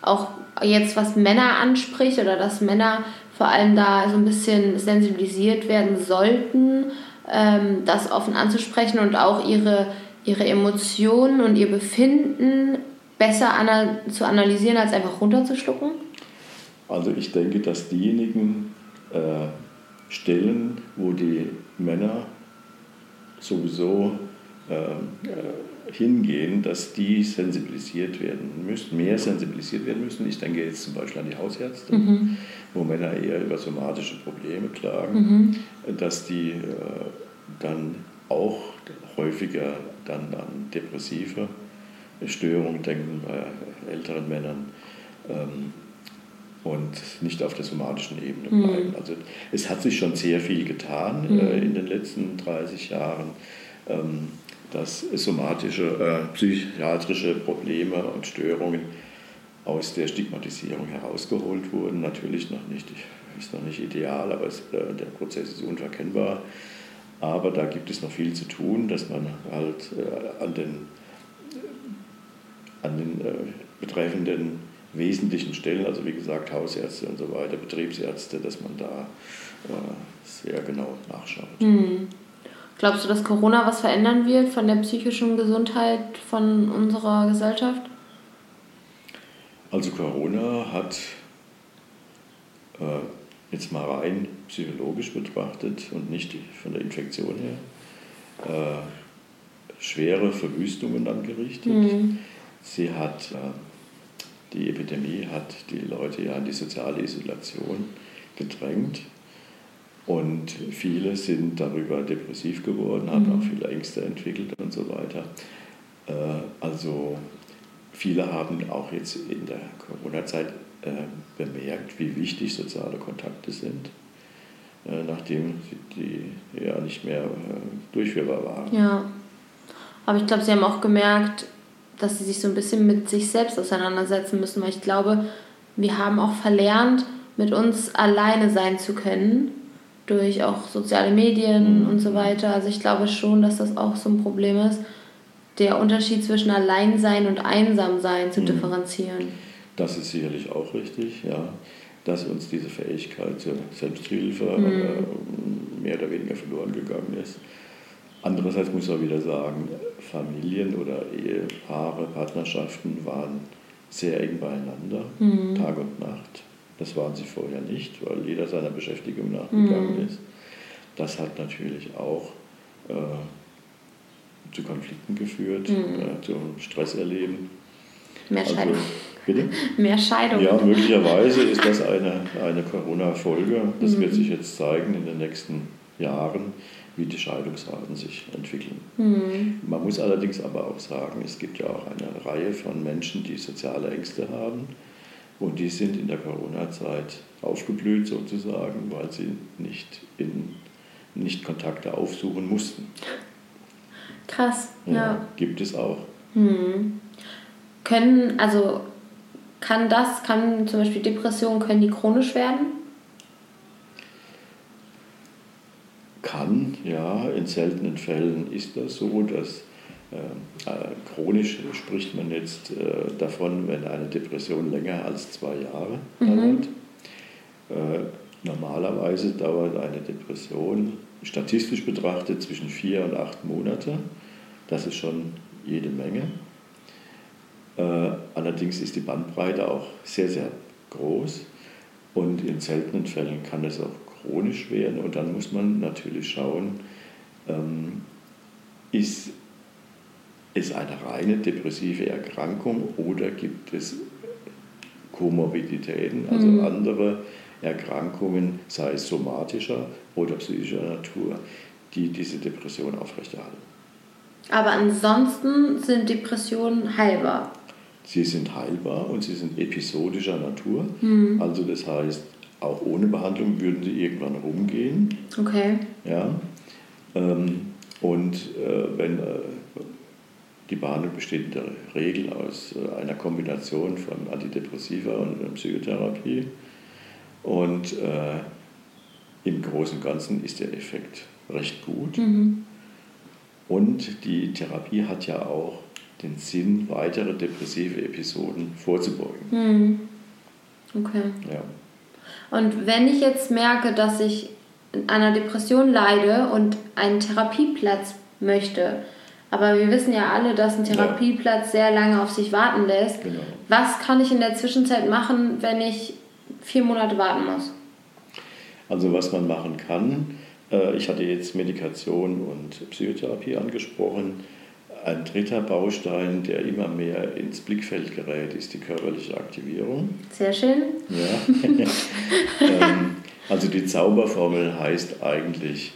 Auch jetzt, was Männer anspricht oder dass Männer vor allem da so ein bisschen sensibilisiert werden sollten, ähm, das offen anzusprechen und auch ihre, ihre Emotionen und ihr Befinden besser ana zu analysieren, als einfach runterzuschlucken? Also ich denke, dass diejenigen äh, Stellen, wo die Männer sowieso äh, äh, hingehen, dass die sensibilisiert werden müssen, mehr sensibilisiert werden müssen. Ich denke jetzt zum Beispiel an die Hausärzte, mhm. wo Männer eher über somatische Probleme klagen, mhm. dass die äh, dann auch häufiger dann an depressive Störungen denken bei älteren Männern. Ähm, und nicht auf der somatischen Ebene mhm. bleiben. Mhm. Also es hat sich schon sehr viel getan mhm. äh, in den letzten 30 Jahren, ähm, dass somatische, äh, psychiatrische Probleme und Störungen aus der Stigmatisierung herausgeholt wurden. Natürlich noch nicht, ist noch nicht ideal, aber es, äh, der Prozess ist unverkennbar. Aber da gibt es noch viel zu tun, dass man halt äh, an den, an den äh, betreffenden wesentlichen Stellen, also wie gesagt Hausärzte und so weiter, Betriebsärzte, dass man da äh, sehr genau nachschaut. Mhm. Glaubst du, dass Corona was verändern wird von der psychischen Gesundheit von unserer Gesellschaft? Also Corona hat äh, jetzt mal rein psychologisch betrachtet und nicht von der Infektion her äh, schwere Verwüstungen angerichtet. Mhm. Sie hat äh, die Epidemie hat die Leute ja in die soziale Isolation gedrängt. Und viele sind darüber depressiv geworden, haben mhm. auch viele Ängste entwickelt und so weiter. Äh, also viele haben auch jetzt in der Corona-Zeit äh, bemerkt, wie wichtig soziale Kontakte sind, nachdem die ja nicht mehr durchführbar waren. Ja, aber ich glaube, sie haben auch gemerkt, dass sie sich so ein bisschen mit sich selbst auseinandersetzen müssen, weil ich glaube, wir haben auch verlernt, mit uns alleine sein zu können, durch auch soziale Medien mhm. und so weiter. Also ich glaube schon, dass das auch so ein Problem ist, der Unterschied zwischen Alleinsein und Einsamsein zu mhm. differenzieren. Das ist sicherlich auch richtig, ja, dass uns diese Fähigkeit zur Selbsthilfe mhm. äh, mehr oder weniger verloren gegangen ist. Andererseits muss man wieder sagen, Familien oder Ehepaare, Partnerschaften waren sehr eng beieinander, mhm. Tag und Nacht. Das waren sie vorher nicht, weil jeder seiner Beschäftigung nachgegangen mhm. ist. Das hat natürlich auch äh, zu Konflikten geführt, mhm. äh, zum Stresserleben. Mehr also, Scheidung. Bitte? Mehr Scheidung. Ja, möglicherweise ist das eine, eine Corona-Folge. Das wird mhm. sich jetzt zeigen in den nächsten Jahren wie die Scheidungsraten sich entwickeln. Mhm. Man muss allerdings aber auch sagen, es gibt ja auch eine Reihe von Menschen, die soziale Ängste haben, Und die sind in der Corona-Zeit aufgeblüht sozusagen, weil sie nicht, in, nicht Kontakte aufsuchen mussten. Krass, ja. ja. Gibt es auch. Hm. Können, also kann das, kann zum Beispiel Depressionen, können die chronisch werden? Kann, ja. In seltenen Fällen ist das so, dass äh, äh, chronisch spricht man jetzt äh, davon, wenn eine Depression länger als zwei Jahre mhm. dauert. Äh, normalerweise dauert eine Depression statistisch betrachtet zwischen vier und acht Monate. Das ist schon jede Menge. Äh, allerdings ist die Bandbreite auch sehr, sehr groß und in seltenen Fällen kann es auch chronisch werden und dann muss man natürlich schauen, ähm, ist es eine reine depressive Erkrankung oder gibt es Komorbiditäten, also mhm. andere Erkrankungen, sei es somatischer oder psychischer Natur, die diese Depression aufrechterhalten. Aber ansonsten sind Depressionen heilbar. Sie sind heilbar und sie sind episodischer Natur. Mhm. Also das heißt, auch ohne Behandlung würden sie irgendwann rumgehen. Okay. Ja. Ähm, und äh, wenn äh, die Behandlung besteht in der Regel aus äh, einer Kombination von Antidepressiva und Psychotherapie. Und äh, im Großen und Ganzen ist der Effekt recht gut. Mhm. Und die Therapie hat ja auch den Sinn, weitere depressive Episoden vorzubeugen. Mhm. Okay. Ja. Und wenn ich jetzt merke, dass ich an einer Depression leide und einen Therapieplatz möchte, aber wir wissen ja alle, dass ein Therapieplatz sehr lange auf sich warten lässt. Genau. Was kann ich in der Zwischenzeit machen, wenn ich vier Monate warten muss? Also was man machen kann, äh, ich hatte jetzt Medikation und Psychotherapie angesprochen. Ein dritter Baustein, der immer mehr ins Blickfeld gerät, ist die körperliche Aktivierung. Sehr schön. Ja. Ähm, also die Zauberformel heißt eigentlich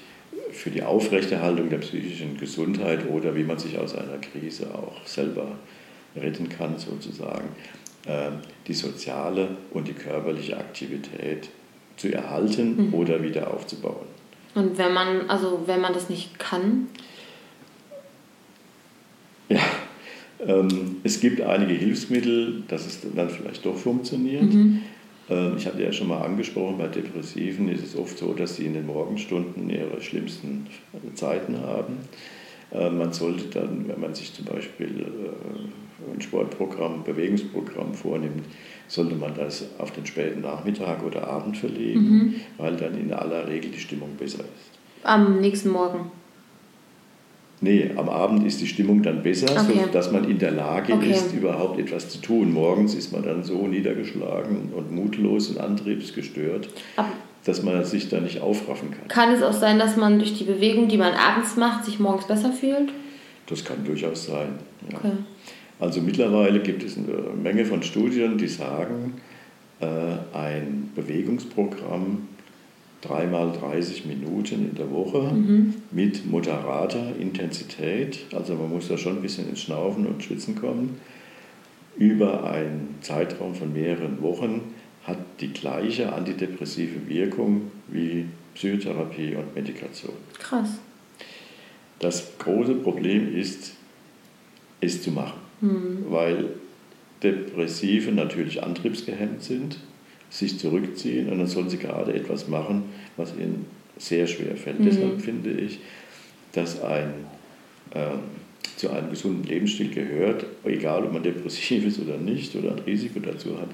für die Aufrechterhaltung der psychischen Gesundheit oder wie man sich aus einer Krise auch selber retten kann, sozusagen, ähm, die soziale und die körperliche Aktivität zu erhalten mhm. oder wieder aufzubauen. Und wenn man, also wenn man das nicht kann? Ja, ähm, es gibt einige Hilfsmittel, dass es dann vielleicht doch funktioniert. Mhm. Ähm, ich hatte ja schon mal angesprochen, bei Depressiven ist es oft so, dass sie in den Morgenstunden ihre schlimmsten Zeiten haben. Ähm, man sollte dann, wenn man sich zum Beispiel äh, ein Sportprogramm, ein Bewegungsprogramm vornimmt, sollte man das auf den späten Nachmittag oder Abend verlegen, mhm. weil dann in aller Regel die Stimmung besser ist. Am nächsten Morgen? Nee, am Abend ist die Stimmung dann besser, okay. sodass man in der Lage okay. ist, überhaupt etwas zu tun. Morgens ist man dann so niedergeschlagen und mutlos und antriebsgestört, Ab dass man sich da nicht aufraffen kann. Kann es auch sein, dass man durch die Bewegung, die man abends macht, sich morgens besser fühlt? Das kann durchaus sein. Ja. Okay. Also mittlerweile gibt es eine Menge von Studien, die sagen, äh, ein Bewegungsprogramm dreimal 30 Minuten in der Woche mhm. mit moderater Intensität, also man muss da schon ein bisschen ins Schnaufen und Schwitzen kommen, über einen Zeitraum von mehreren Wochen hat die gleiche antidepressive Wirkung wie Psychotherapie und Medikation. Krass. Das große Problem ist, es zu machen, mhm. weil Depressive natürlich antriebsgehemmt sind sich zurückziehen und dann sollen sie gerade etwas machen, was ihnen sehr schwer fällt. Mhm. Deshalb finde ich, dass ein, ähm, zu einem gesunden Lebensstil gehört, egal ob man depressiv ist oder nicht oder ein Risiko dazu hat,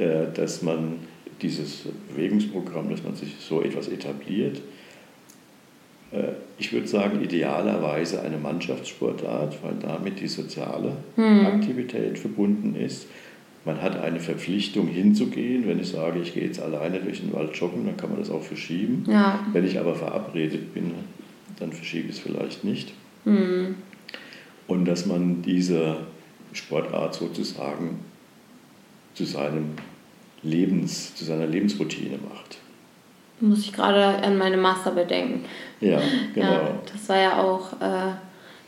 äh, dass man dieses Bewegungsprogramm, dass man sich so etwas etabliert. Äh, ich würde sagen, idealerweise eine Mannschaftssportart, weil damit die soziale mhm. Aktivität verbunden ist man hat eine Verpflichtung hinzugehen. Wenn ich sage, ich gehe jetzt alleine durch den Wald joggen, dann kann man das auch verschieben. Ja. Wenn ich aber verabredet bin, dann verschiebe ich es vielleicht nicht. Mhm. Und dass man diese Sportart sozusagen zu, seinem Lebens, zu seiner Lebensroutine macht. Muss ich gerade an meine Master bedenken. Ja, genau. Ja, das war ja auch. Äh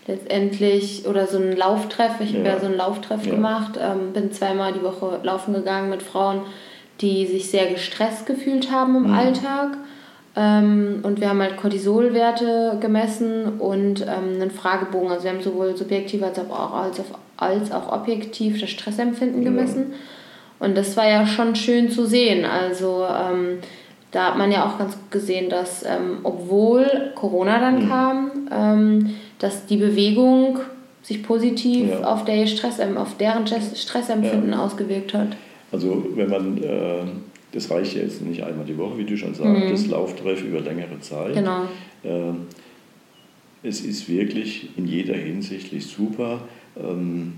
letztendlich, oder so ein Lauftreff, ich habe Ja. ja so einen Lauftreff Ja. gemacht, ähm, bin zweimal die Woche laufen gegangen mit Frauen, die sich sehr gestresst gefühlt haben im Mhm. Alltag. Ähm, und wir haben halt Cortisolwerte gemessen und ähm, einen Fragebogen. Also wir haben sowohl subjektiv als auch, als, auch- als auch objektiv das Stressempfinden Ja. gemessen. Und das war ja schon schön zu sehen. Also ähm, da hat man ja auch ganz gut gesehen, dass ähm, obwohl Corona dann Mhm. kam, ähm, dass die Bewegung sich positiv Ja. auf, der Stress, auf deren Stress- Stressempfinden ausgewirkt hat. Also wenn man, äh, das reicht ja jetzt nicht einmal die Woche, wie du schon sagst, Mhm. das Lauftreff über längere Zeit. Genau. Ähm, es ist wirklich in jeder Hinsicht super, ähm,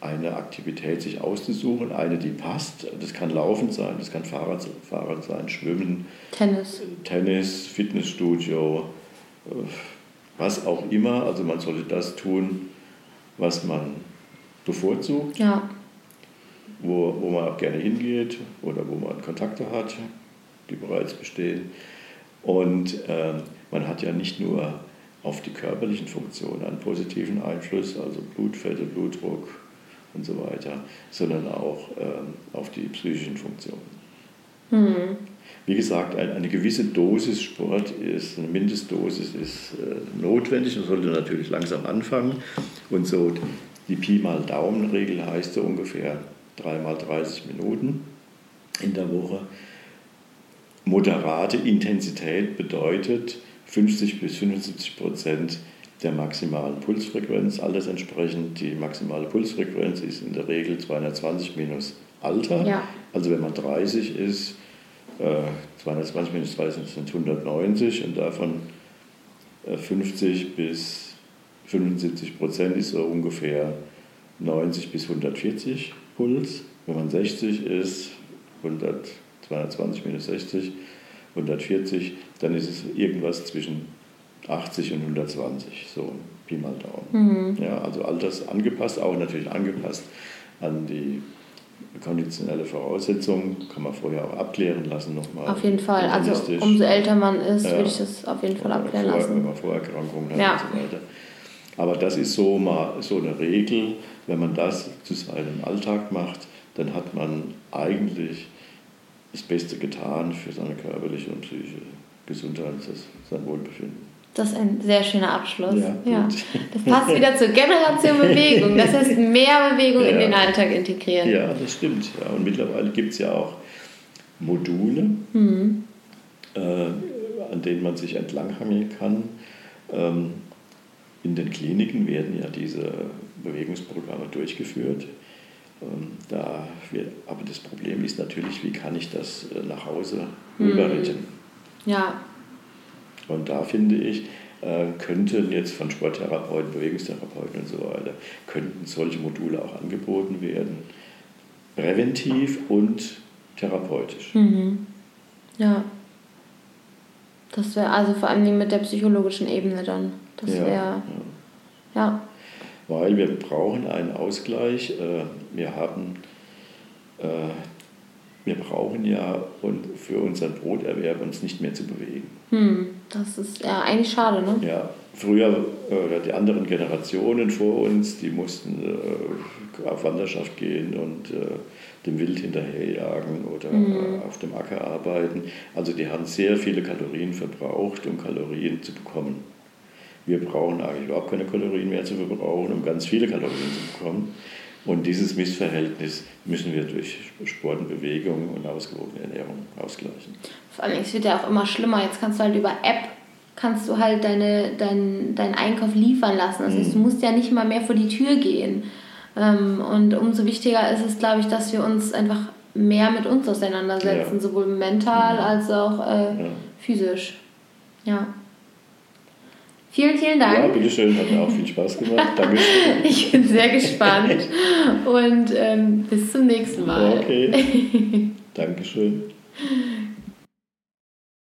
eine Aktivität sich auszusuchen, eine, die passt. Das kann Laufen sein, das kann Fahrrad, Fahrrad sein, Schwimmen, Tennis. Tennis, Fitnessstudio, äh, was auch immer. Also man sollte das tun, was man bevorzugt, Ja. wo, wo man auch gerne hingeht oder wo man Kontakte hat, die bereits bestehen. Und ähm, man hat ja nicht nur auf die körperlichen Funktionen einen positiven Einfluss, also Blutfette, Blutdruck und so weiter, sondern auch ähm, auf die psychischen Funktionen. Hm. Wie gesagt, ein- eine gewisse Dosis Sport ist, eine Mindestdosis ist äh, notwendig. Man sollte natürlich langsam anfangen. Und so die Pi mal Daumen-Regel heißt so ungefähr 3 mal 30 Minuten in der Woche. Moderate Intensität bedeutet 50 bis 75 Prozent der maximalen Pulsfrequenz. Alles entsprechend, die maximale Pulsfrequenz ist in der Regel 220 minus Alter. Ja. Also wenn man 30 ist, 220 minus 30 sind 190 und davon äh, 50 bis 75 Prozent ist so ungefähr 90 bis 140 Puls. Wenn man 60 ist, 100, 220 minus 60, 140, dann ist es irgendwas zwischen 80 und 120, so Pi mal Daumen. Mhm. Ja, also alters angepasst, auch natürlich angepasst an die konditionelle Voraussetzung, kann man vorher auch abklären lassen nochmal. Auf jeden Fall. Also umso älter man ist, Ja. würde ich das auf jeden Fall Oder abklären vor, Wenn lassen. man Vorerkrankungen hat Ja. und so weiter. Aber das ist so mal so eine Regel, wenn man das zu seinem Alltag macht, dann hat man eigentlich das Beste getan für seine körperliche und psychische Gesundheit, sein Wohlbefinden. Das ist ein sehr schöner Abschluss. Ja, Ja. Das passt wieder zur Generation Bewegung. Das heißt, mehr Bewegung in Ja. den Alltag integrieren. Ja, das stimmt. Ja. Und mittlerweile gibt es ja auch Module, Mhm. äh, an denen man sich entlanghangeln kann. Ähm, in den Kliniken werden ja diese Bewegungsprogramme durchgeführt. Ähm, da wird, aber das Problem ist natürlich, wie kann ich das äh, nach Hause rüberretten? Ja, Und da finde ich, äh, könnten jetzt von Sporttherapeuten, Bewegungstherapeuten und so weiter, könnten solche Module auch angeboten werden, präventiv und therapeutisch. mhm. ja. Das wäre also vor allem mit der psychologischen Ebene dann. Das Ja, wäre, ja. ja. Weil wir brauchen einen Ausgleich. äh, Wir haben, äh, wir brauchen ja und für unseren Broterwerb uns nicht mehr zu bewegen. Hm. Das ist ja eigentlich schade, ne? Ja, früher äh, oder die anderen Generationen vor uns, die mussten äh, auf Wanderschaft gehen und äh, dem Wild hinterherjagen oder äh, auf dem Acker arbeiten. Also die haben sehr viele Kalorien verbraucht, um Kalorien zu bekommen. Wir brauchen eigentlich überhaupt keine Kalorien mehr zu verbrauchen, um ganz viele Kalorien zu bekommen. Und dieses Missverhältnis müssen wir durch Sport und Bewegung und ausgewogene Ernährung ausgleichen. Vor allem, es wird ja auch immer schlimmer. Jetzt kannst du halt über App kannst du halt deine, dein, deinen Einkauf liefern lassen. Das heißt, du musst ja nicht mal mehr vor die Tür gehen. Ähm, Und umso wichtiger ist es, glaube ich, dass wir uns einfach mehr mit uns auseinandersetzen, Ja. sowohl mental als auch äh, Ja. physisch. Ja. Vielen, vielen Ja, Dank. bitteschön, hat mir auch viel Spaß gemacht. Dankeschön. Ich bin sehr gespannt und ähm, bis zum nächsten Mal. Okay. Dankeschön.